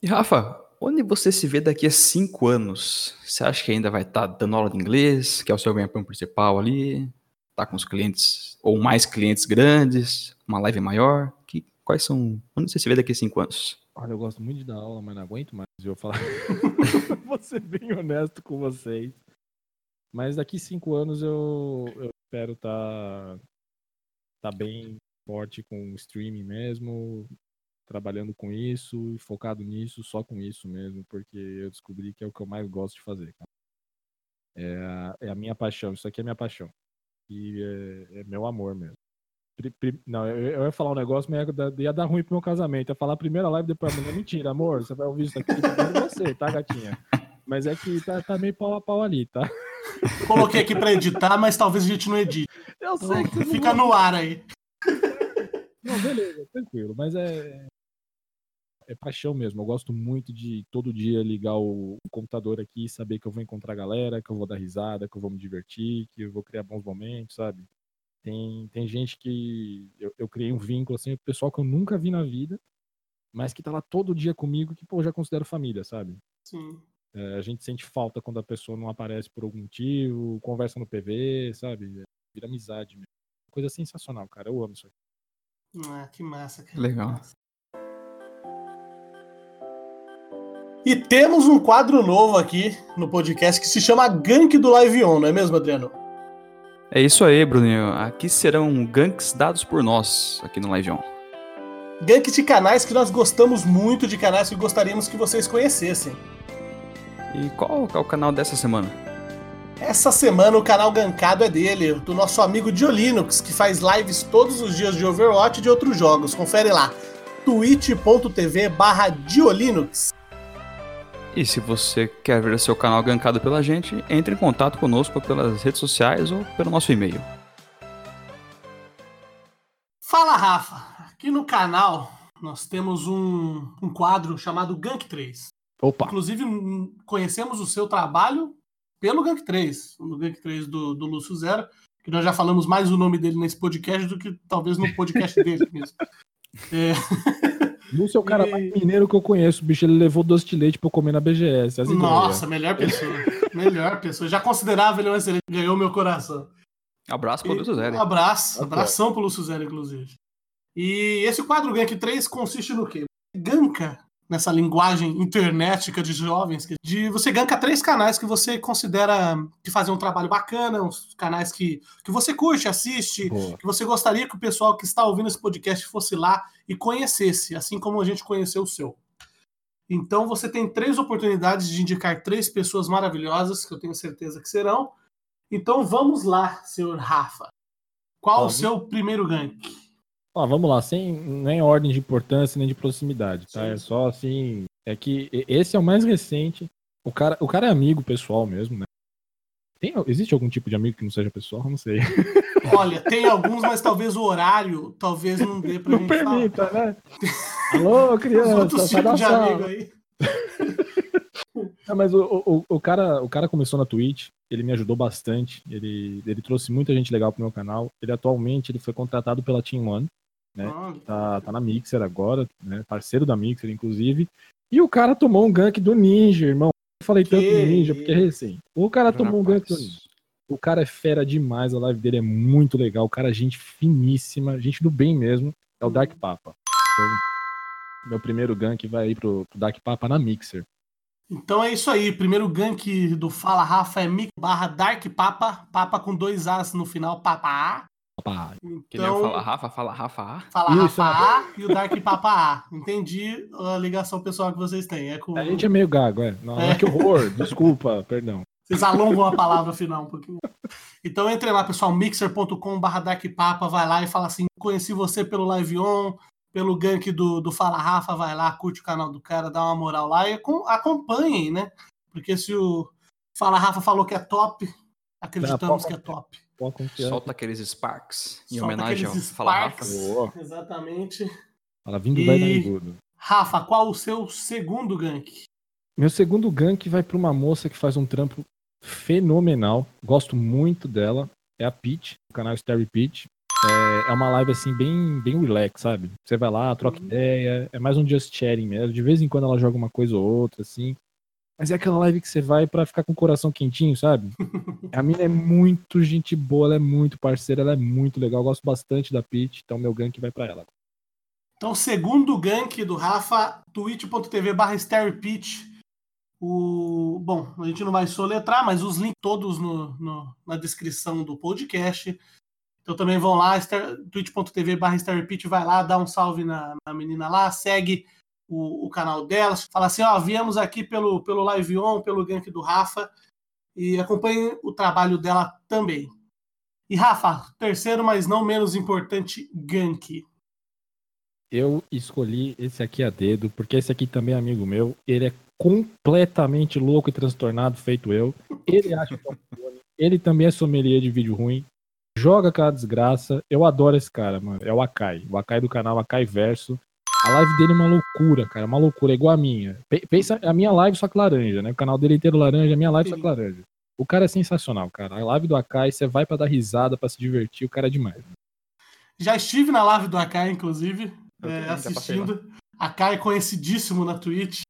Speaker 2: e Rafa, Onde você se vê daqui a cinco anos? Você acha que ainda vai estar tá dando aula de inglês, que é o seu ganha-pão principal ali? Tá com os clientes, ou mais clientes grandes, uma live maior? Que, quais são. Onde você se vê daqui a cinco anos?
Speaker 3: Olha, eu gosto muito de dar aula, mas não aguento mais. Eu falar. Vou ser bem honesto com vocês. Mas daqui cinco anos eu, eu espero estar tá, tá bem forte com o streaming mesmo, trabalhando com isso e focado nisso, só com isso mesmo, porque eu descobri que é o que eu mais gosto de fazer. Cara. É, a, é a minha paixão, isso aqui é minha paixão. E é, é meu amor mesmo. Não, eu, ia falar um negócio, mas ia, ia dar ruim pro meu casamento. Ia falar a primeira live, depois a mulher, mentira, amor, você vai ouvir isso aqui de você, tá, gatinha? Mas é que tá, tá meio pau a pau ali, tá?
Speaker 1: Coloquei aqui pra editar, mas talvez a gente não edite.
Speaker 3: Eu sei que
Speaker 1: Fica no ar aí.
Speaker 3: Não, beleza, tranquilo. Mas é, é paixão mesmo. Eu gosto muito de todo dia ligar o, o, computador aqui e saber que eu vou encontrar a galera, que eu vou dar risada, que eu vou me divertir, que eu vou criar bons momentos, sabe? Tem, tem gente que eu, eu criei um vínculo assim, o pessoal que eu nunca vi na vida, mas que tá lá todo dia comigo, que pô, eu já considero família, sabe?
Speaker 1: Sim.
Speaker 3: É, a gente sente falta quando a pessoa não aparece por algum motivo, conversa no PV, sabe? Vira amizade mesmo. Coisa sensacional, cara. Eu amo isso aqui.
Speaker 1: Ah, que massa, cara.
Speaker 2: Legal.
Speaker 1: E temos um quadro novo aqui no podcast que se chama Gank do Live On, não é mesmo, Adriano?
Speaker 2: É isso aí, Bruninho. Aqui serão ganks dados por nós, aqui no Live On.
Speaker 1: Ganks de canais que nós gostamos muito, de canais que gostaríamos que vocês conhecessem.
Speaker 2: E qual é o canal dessa semana?
Speaker 1: Essa semana o canal gankado é dele, do nosso amigo Diolinux, que faz lives todos os dias de Overwatch e de outros jogos. Confere lá, twitch.tv barra Diolinux.
Speaker 2: E se você quer ver seu canal gankado pela gente, entre em contato conosco pelas redes sociais ou pelo nosso e-mail.
Speaker 1: Fala, Rafa. Aqui no canal nós temos um, um quadro chamado Gank 3.
Speaker 3: Opa.
Speaker 1: Inclusive, conhecemos o seu trabalho pelo Gank 3, no Gank 3 do, do Lúcio Zero, que nós já falamos mais o nome dele nesse podcast do que talvez no podcast dele mesmo. É...
Speaker 3: Lúcio é o cara e... mais mineiro que eu conheço, bicho. Ele levou doce de leite pra eu comer na BGS.
Speaker 1: Nossa, melhor pessoa. melhor pessoa. Já considerava ele um excelente. Ganhou meu coração.
Speaker 2: Abraço pro Lúcio Zero.
Speaker 1: Um abraço. Abração pro Lúcio Zero, inclusive. E esse quadro Gank 3 consiste no quê? Ganka nessa linguagem internetica de jovens, de você ganka três canais que você considera que fazem um trabalho bacana, uns canais que, que você curte, assiste, Boa. que você gostaria que o pessoal que está ouvindo esse podcast fosse lá e conhecesse, assim como a gente conheceu o seu. Então você tem três oportunidades de indicar três pessoas maravilhosas, que eu tenho certeza que serão. Então vamos lá, senhor Rafa. Qual o seu primeiro gank?
Speaker 3: Ó, vamos lá, sem nem ordem de importância nem de proximidade, tá? Sim. É só assim. É que esse é o mais recente. O cara, o cara é amigo pessoal mesmo, né? Tem, existe algum tipo de amigo que não seja pessoal? Não sei.
Speaker 1: Olha, tem alguns, mas talvez o horário talvez não dê pra
Speaker 3: não
Speaker 1: gente
Speaker 3: permita, falar. né? Alô, criança,
Speaker 1: outros tipos de amigo aí.
Speaker 3: Não, mas o, o, o, cara, o cara começou na Twitch, ele me ajudou bastante, ele, ele trouxe muita gente legal pro meu canal. Ele atualmente ele foi contratado pela Team One, né? Ah, tá, tá na Mixer agora, né? Parceiro da Mixer, inclusive. E o cara tomou um gank do Ninja, irmão. Eu falei que... tanto do Ninja, porque é recém. O cara tomou um gank do Ninja. O cara é fera demais, a live dele é muito legal. O cara é gente finíssima, gente do bem mesmo. É o uhum. Dark Papa. Então, meu primeiro gank vai aí pro, pro Dark Papa na Mixer.
Speaker 1: Então é isso aí. Primeiro gank do Fala Rafa é Mix barra Dark Papa. Papa com dois As no final, Papa A.
Speaker 2: Papa Então, que nem eu fala Rafa, fala Rafa A.
Speaker 1: Fala Isso, Rafa A e o Dark Papa A. Entendi a ligação pessoal que vocês têm. É com...
Speaker 3: A gente é meio gago, é. Não, é. que horror. Desculpa, perdão.
Speaker 1: Vocês alongam a palavra final um pouquinho. Então entre lá, pessoal, mixer.com.br darkpapa, vai lá e fala assim, conheci você pelo Live On, pelo gank do, do Fala Rafa, vai lá, curte o canal do cara, dá uma moral lá e acompanhem, né? Porque se o Fala Rafa falou que é top, acreditamos que é top.
Speaker 3: Pode confiar.
Speaker 2: Solta aqueles Sparks em
Speaker 1: Solta
Speaker 2: homenagem ao Fala Rafa.
Speaker 3: Boa.
Speaker 1: Exatamente.
Speaker 3: Fala, vindo
Speaker 1: E-
Speaker 3: vai narigudo.
Speaker 1: Rafa, qual o seu segundo gank?
Speaker 3: Meu segundo gank vai pra uma moça que faz um trampo fenomenal. Gosto muito dela. É a Peach, do canal Starry Peach. É, é uma live assim, bem, bem relax, sabe? Você vai lá, troca
Speaker 1: Uhum.
Speaker 3: ideia. É mais um just chatting mesmo. De vez em quando ela joga uma coisa ou outra, assim. Mas é aquela live que você vai pra ficar com o coração quentinho, sabe? A mina é muito gente boa, ela é muito parceira, ela é muito legal. Eu gosto bastante da Peach, então meu gank vai pra ela.
Speaker 1: Então, segundo gank do Rafa, twitch.tv barra. O... Bom, a gente não vai soletrar, mas os links todos no, no- na descrição do podcast. Então também vão lá, twitch.tv barra vai lá, dá um salve na, na menina lá, segue o, o canal dela, fala assim, ó, viemos aqui pelo, pelo Live On, pelo gank do Rafa, e acompanhe o trabalho dela também. E Rafa, terceiro, mas não menos importante, gank.
Speaker 3: Eu escolhi esse aqui a dedo, porque esse aqui também é amigo meu. Ele é completamente louco e transtornado, feito eu. Ele acha que é um. Ele também é sommelier de vídeo ruim. Joga aquela desgraça. Eu adoro esse cara, mano. É o Akai. O Akai do canal Akai Verso. A live dele é uma loucura, cara. Uma loucura, é igual a minha. Pe- Pensa a minha live só que laranja, né? O canal dele inteiro laranja, a minha live só que laranja. O cara é sensacional, cara. A live do Akai, você vai pra dar risada, pra se divertir, o cara é demais.
Speaker 1: Já estive na live do Akai, inclusive, é, assistindo. Akai é conhecidíssimo na Twitch.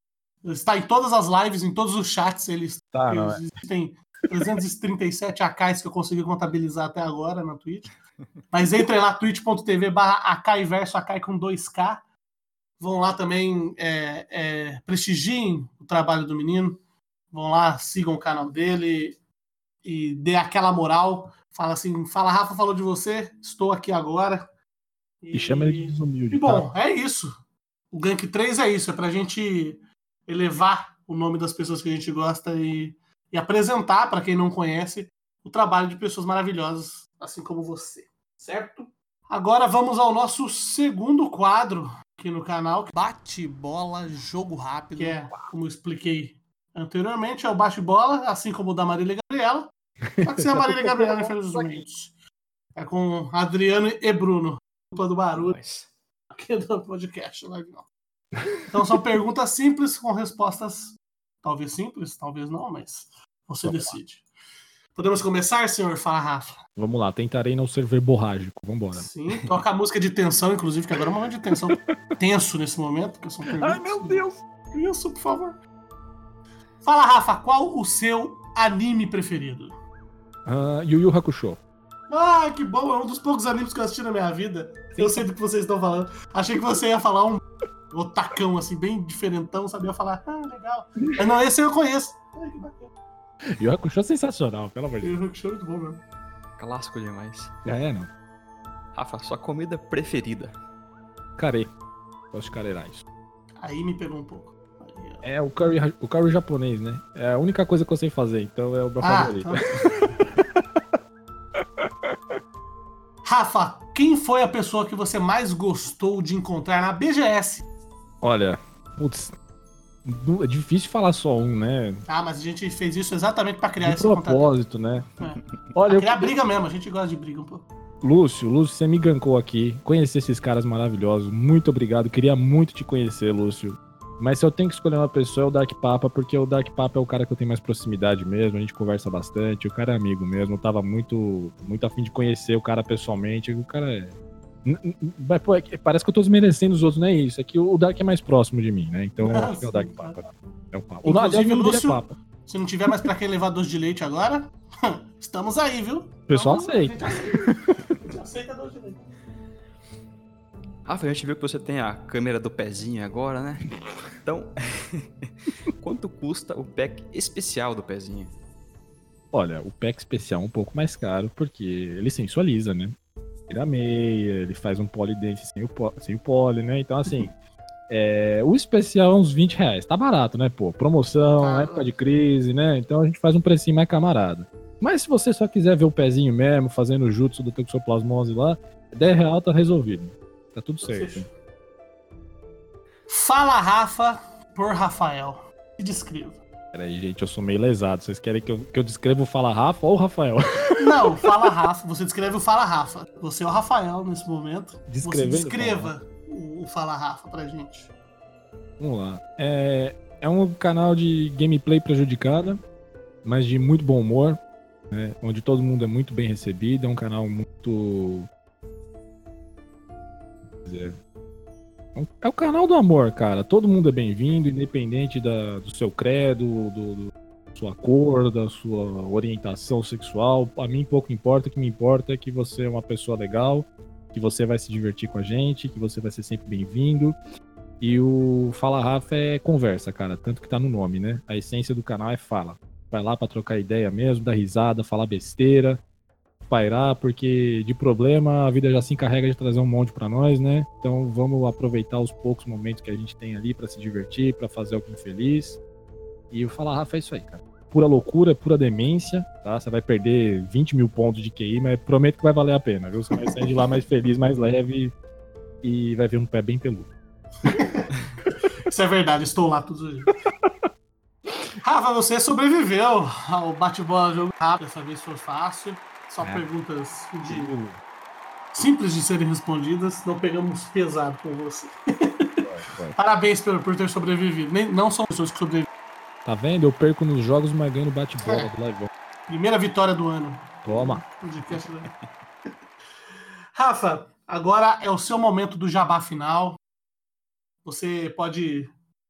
Speaker 1: Está em todas as lives, em todos os chats. Ele
Speaker 3: Tá, não, é.
Speaker 1: Existem 337 Akais que eu consegui contabilizar até agora na Twitch. Mas entrem lá, twitch.tv barra Akai verso Akai com 2K. Vão lá também, é, é, prestigiem o trabalho do menino. Vão lá, sigam o canal dele e dê aquela moral. Fala assim, fala, Rafa falou de você, estou aqui agora.
Speaker 3: E chama ele de desumilde.
Speaker 1: E bom, é isso. O Gank 3 é isso, é pra gente elevar o nome das pessoas que a gente gosta e, e apresentar, pra quem não conhece, o trabalho de pessoas maravilhosas, assim como você. Certo? Agora vamos ao nosso segundo quadro aqui no canal, Bate-Bola Jogo Rápido. Que é, como eu expliquei anteriormente, é o bate-bola, assim como o da Marília Gabriela. Só que sem a Marília Gabriela, infelizmente. É com Adriano e Bruno, culpa do barulho
Speaker 2: Mas,
Speaker 1: aqui do podcast Não. Então são perguntas simples com respostas talvez simples, talvez não, mas você decide. Podemos começar, senhor Fala Rafa?
Speaker 3: Vamos lá, tentarei não ser verborrágico. Vambora.
Speaker 1: Sim, toca a música de tensão, inclusive, que agora é um momento de tensão tenso nesse momento, porque são perguntas.
Speaker 3: Deus!
Speaker 1: Isso, por favor. Fala, Rafa, qual o seu anime preferido?
Speaker 3: Uh, Yu Yu Hakusho.
Speaker 1: Ah, que bom, é um dos poucos animes que eu assisti na minha vida. Eu sei do que vocês estão falando. Achei que você ia falar um otacão, assim, bem diferentão, sabia falar, ah, legal. Mas não, esse eu conheço. Ai, que bacana.
Speaker 3: Yu Yu Hakusho é sensacional, pelo amor de Deus.
Speaker 1: E o Hakusho é muito bom mesmo.
Speaker 2: clássico demais.
Speaker 3: É, é, não.
Speaker 2: Rafa, sua comida preferida.
Speaker 3: Gosto de careirais.
Speaker 1: Aí me pegou um pouco.
Speaker 3: É o curry, o curry japonês, né? É a única coisa que eu sei fazer, então é o meu
Speaker 1: Ah,
Speaker 3: favorito.
Speaker 1: tá. Rafa, quem foi a pessoa que você mais gostou de encontrar na BGS?
Speaker 3: Olha, putz, é difícil falar só um, né?
Speaker 1: Ah, mas a gente fez isso exatamente pra criar
Speaker 3: De
Speaker 1: esse contato.
Speaker 3: propósito, né?
Speaker 1: É.
Speaker 3: Olha,
Speaker 1: Pra
Speaker 3: eu,
Speaker 1: criar briga mesmo, a gente gosta de briga um pouco.
Speaker 3: Lúcio, Lúcio, você me gancou aqui. Conheci esses caras maravilhosos. Muito obrigado. Queria muito te conhecer, Lúcio. Mas se eu tenho que escolher uma pessoa, é o Dark Papa, porque o Dark Papa é o cara que eu tenho mais proximidade mesmo. A gente conversa bastante. O cara é amigo mesmo. Eu tava muito, muito afim de conhecer o cara pessoalmente. O cara é. É que Parece que eu tô desmerecendo os outros, não é isso. É que o Dark é mais próximo de mim, né? Então
Speaker 1: Ah,
Speaker 3: acho que é o Dark. Papa. É o Papa.
Speaker 1: Inclusive,
Speaker 3: o
Speaker 1: Lúcio-
Speaker 3: é Papa.
Speaker 1: Se não tiver mais pra quem levar doce de leite agora, estamos aí, viu?
Speaker 3: O pessoal
Speaker 1: Vamos-
Speaker 3: aceita.
Speaker 1: A gente aceita. Doce de leite.
Speaker 2: Rafa, a gente viu que você tem a câmera do pezinho agora, né? Então, quanto custa o pack especial do pezinho?
Speaker 3: Olha, o pack especial é um pouco mais caro, porque ele sensualiza, né? Tira a meia, ele faz um polidense sem o, po- sem o poli, né? Então, assim, é, o especial é uns 20 reais. Tá barato, né, pô? Promoção,
Speaker 1: Tá.
Speaker 3: época de crise, né? Então a gente faz um precinho mais camarada. Mas se você só quiser ver o pezinho mesmo, fazendo o jutsu do Toxoplasmose lá, 10 real tá resolvido. Tá tudo certo.
Speaker 1: Fechou. Fala Rafa por Rafael. Se descreva.
Speaker 3: Peraí, gente, eu sou meio lesado. Vocês querem que eu, que eu descreva o Fala Rafa ou o Rafael?
Speaker 1: Não, fala Rafa. Você descreve o Fala Rafa. Você é o Rafael nesse momento. Você
Speaker 3: Descrevendo,
Speaker 1: descreva o, o Fala Rafa pra gente.
Speaker 3: Vamos lá. É, é um canal de gameplay prejudicada, mas de muito bom humor, né, onde todo mundo é muito bem recebido. É um canal muito. quer dizer, é o canal do amor, cara. Todo mundo é bem-vindo, independente da, do seu credo, do, do- sua cor, da sua orientação sexual. A mim pouco importa. O que me importa é que você é uma pessoa legal, que você vai se divertir com a gente, que você vai ser sempre bem-vindo. E o Fala Rafa é conversa, cara. Tanto que tá no nome, né? A essência do canal é fala. Vai lá pra trocar ideia mesmo, dar risada, falar besteira, pairar, porque de problema a vida já se encarrega de trazer um monte pra nós, né? Então vamos aproveitar os poucos momentos que a gente tem ali pra se divertir, pra fazer alguém feliz. E o Fala Rafa é isso aí, cara. Pura loucura, pura demência, tá? Você vai perder 20 mil pontos de QI, mas prometo que vai valer a pena, viu? Você vai sair de lá mais feliz, mais leve e vai ver um pé bem peludo.
Speaker 1: Isso é verdade, estou lá todos os dias. Rafa, você sobreviveu ao bate-bola jogo rápido. Dessa vez foi fácil. Só
Speaker 3: É.
Speaker 1: perguntas de- simples de serem respondidas. Não pegamos pesado com você. Parabéns por, por ter sobrevivido. Nem, não são pessoas que sobrevivem.
Speaker 3: Tá vendo? Eu perco nos jogos, mas ganho no bate-bola
Speaker 1: É.
Speaker 3: do Live.
Speaker 1: Primeira vitória do ano.
Speaker 3: Toma.
Speaker 1: Ano. Rafa, agora é o seu momento do jabá final. Você pode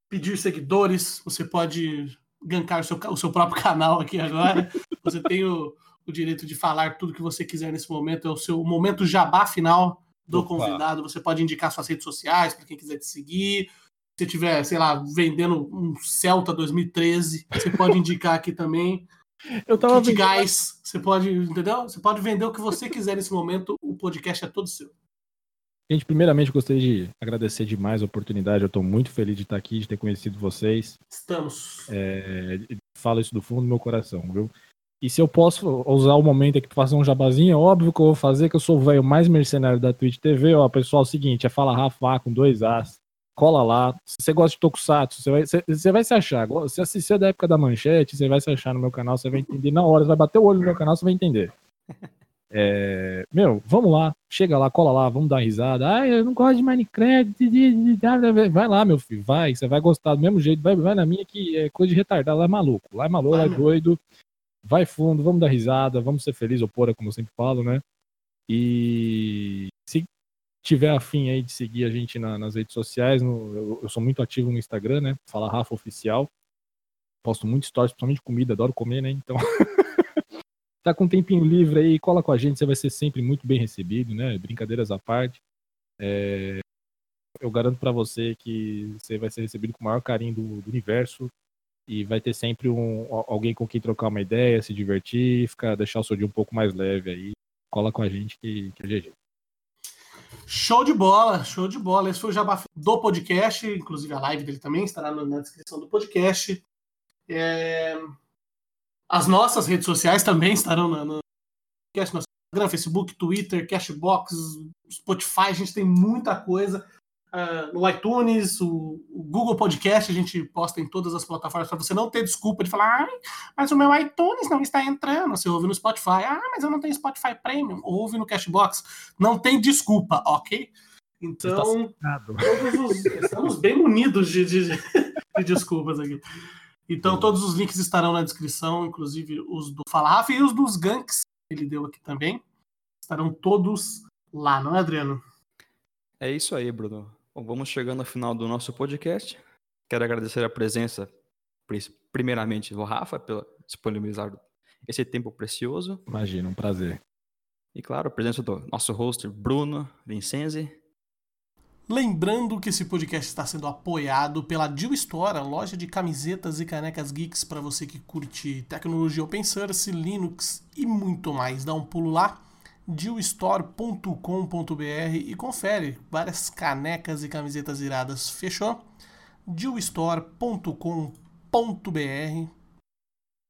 Speaker 1: pedir seguidores, você pode gankar o seu, o seu próprio canal aqui agora. Você tem o, o direito de falar tudo que você quiser nesse momento. É o seu momento jabá final do
Speaker 3: Opa.
Speaker 1: convidado. Você pode indicar suas redes sociais para quem quiser te seguir. Se você tiver, sei lá, vendendo um Celta 2013, você pode indicar aqui também.
Speaker 3: Eu tava
Speaker 1: Kit
Speaker 3: vendo.
Speaker 1: gás, você pode, entendeu? Você pode vender o que você quiser nesse momento. O podcast é todo seu.
Speaker 3: Gente, primeiramente gostaria de agradecer demais a oportunidade. Eu tô muito feliz de estar aqui, de ter conhecido vocês.
Speaker 1: Estamos.
Speaker 3: É, falo isso do fundo do meu coração, viu? E se eu posso usar o momento aqui pra fazer um jabazinho, é óbvio que eu vou fazer, que eu sou o velho mais mercenário da Twitch TV. Ó, pessoal, é o seguinte, é Fala Rafa com dois As. Cola lá. Se você gosta de Tokusatsu, você vai, você, você vai se achar. Se assistir da época da manchete, você vai se achar no meu canal, você vai entender na hora. Você vai bater o olho no meu canal, você vai entender. É, meu, vamos lá. Chega lá, cola lá, vamos dar uma risada. Ai, eu não gosto de Minecraft. Vai lá, meu filho, vai. Você vai gostar do mesmo jeito. Vai, vai na minha que é coisa de retardado. Lá é maluco. Lá é maluco, lá é doido. Vai fundo, vamos dar risada, vamos ser felizes ou pora, como eu sempre falo, né? E se tiver afim aí de seguir a gente na- nas redes sociais, no- eu, eu sou muito ativo no Instagram, né? Fala Rafa Oficial. Posto muito stories, principalmente comida, adoro comer, né? Então. tá com um tempinho livre aí, cola com a gente, você vai ser sempre muito bem recebido, né? Brincadeiras à parte. É, Eu garanto pra você que você vai ser recebido com o maior carinho do, do universo e vai ter sempre um, alguém com quem trocar uma ideia, se divertir, ficar, deixar o seu dia um pouco mais leve aí. Cola com a gente que, que é GG.
Speaker 1: Show de bola, show de bola. Esse foi o jabá do podcast, inclusive a live dele também estará no- na descrição do podcast. É, As nossas redes sociais também estarão no podcast, nosso Instagram, Facebook, Twitter, Cashbox, Spotify, a gente tem muita coisa. Ah, no iTunes, o, o Google Podcast, a gente posta em todas as plataformas para você não ter desculpa de falar, Ai, mas o meu iTunes não está entrando. Você ouve no Spotify, ah, mas eu não tenho Spotify Premium. Ouve no Cashbox. Não tem desculpa, ok? Então, todos os- estamos bem munidos de, de- de desculpas aqui. Então, todos os links estarão na descrição, inclusive os do Fala Rafa e os dos ganks que ele deu aqui também. Estarão todos lá, não é, Adriano?
Speaker 2: É isso aí, Bruno. Bom, vamos chegando ao final do nosso podcast. Quero agradecer a presença, pri- primeiramente, do Rafa, pela disponibilizar esse tempo precioso.
Speaker 3: Imagina, um prazer.
Speaker 2: E, claro, a presença do nosso host, Bruno Vincenzi.
Speaker 1: Lembrando que esse podcast está sendo apoiado pela Deal Store, a loja de camisetas e canecas geeks para você que curte tecnologia open source, Linux e muito mais. Dá um pulo lá, dealstore.com.br e confere várias canecas e camisetas iradas. Fechou? dealstore.com.br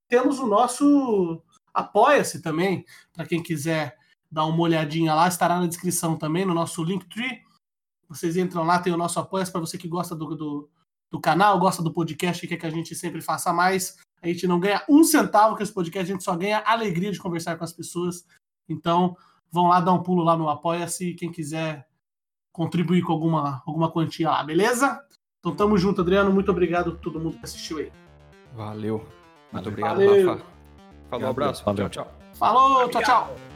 Speaker 1: Temos o nosso Apoia-se também, para quem quiser dar uma olhadinha lá, estará na descrição também, no nosso Linktree. Vocês entram lá, tem o nosso apoio para você que gosta do, do, do canal, gosta do podcast e quer que a gente sempre faça mais. A gente não ganha um centavo com esse podcast, a gente só ganha alegria de conversar com as pessoas. Então, vão lá dar um pulo lá no Apoia-se, quem quiser contribuir com alguma, alguma quantia lá, beleza? Então tamo junto, Adriano. Muito obrigado a todo mundo que assistiu aí.
Speaker 2: Valeu. Muito obrigado,
Speaker 1: Valeu.
Speaker 2: Rafa. Falou, um abraço.
Speaker 3: Valeu.
Speaker 2: Tchau, tchau.
Speaker 1: Falou, tchau, tchau.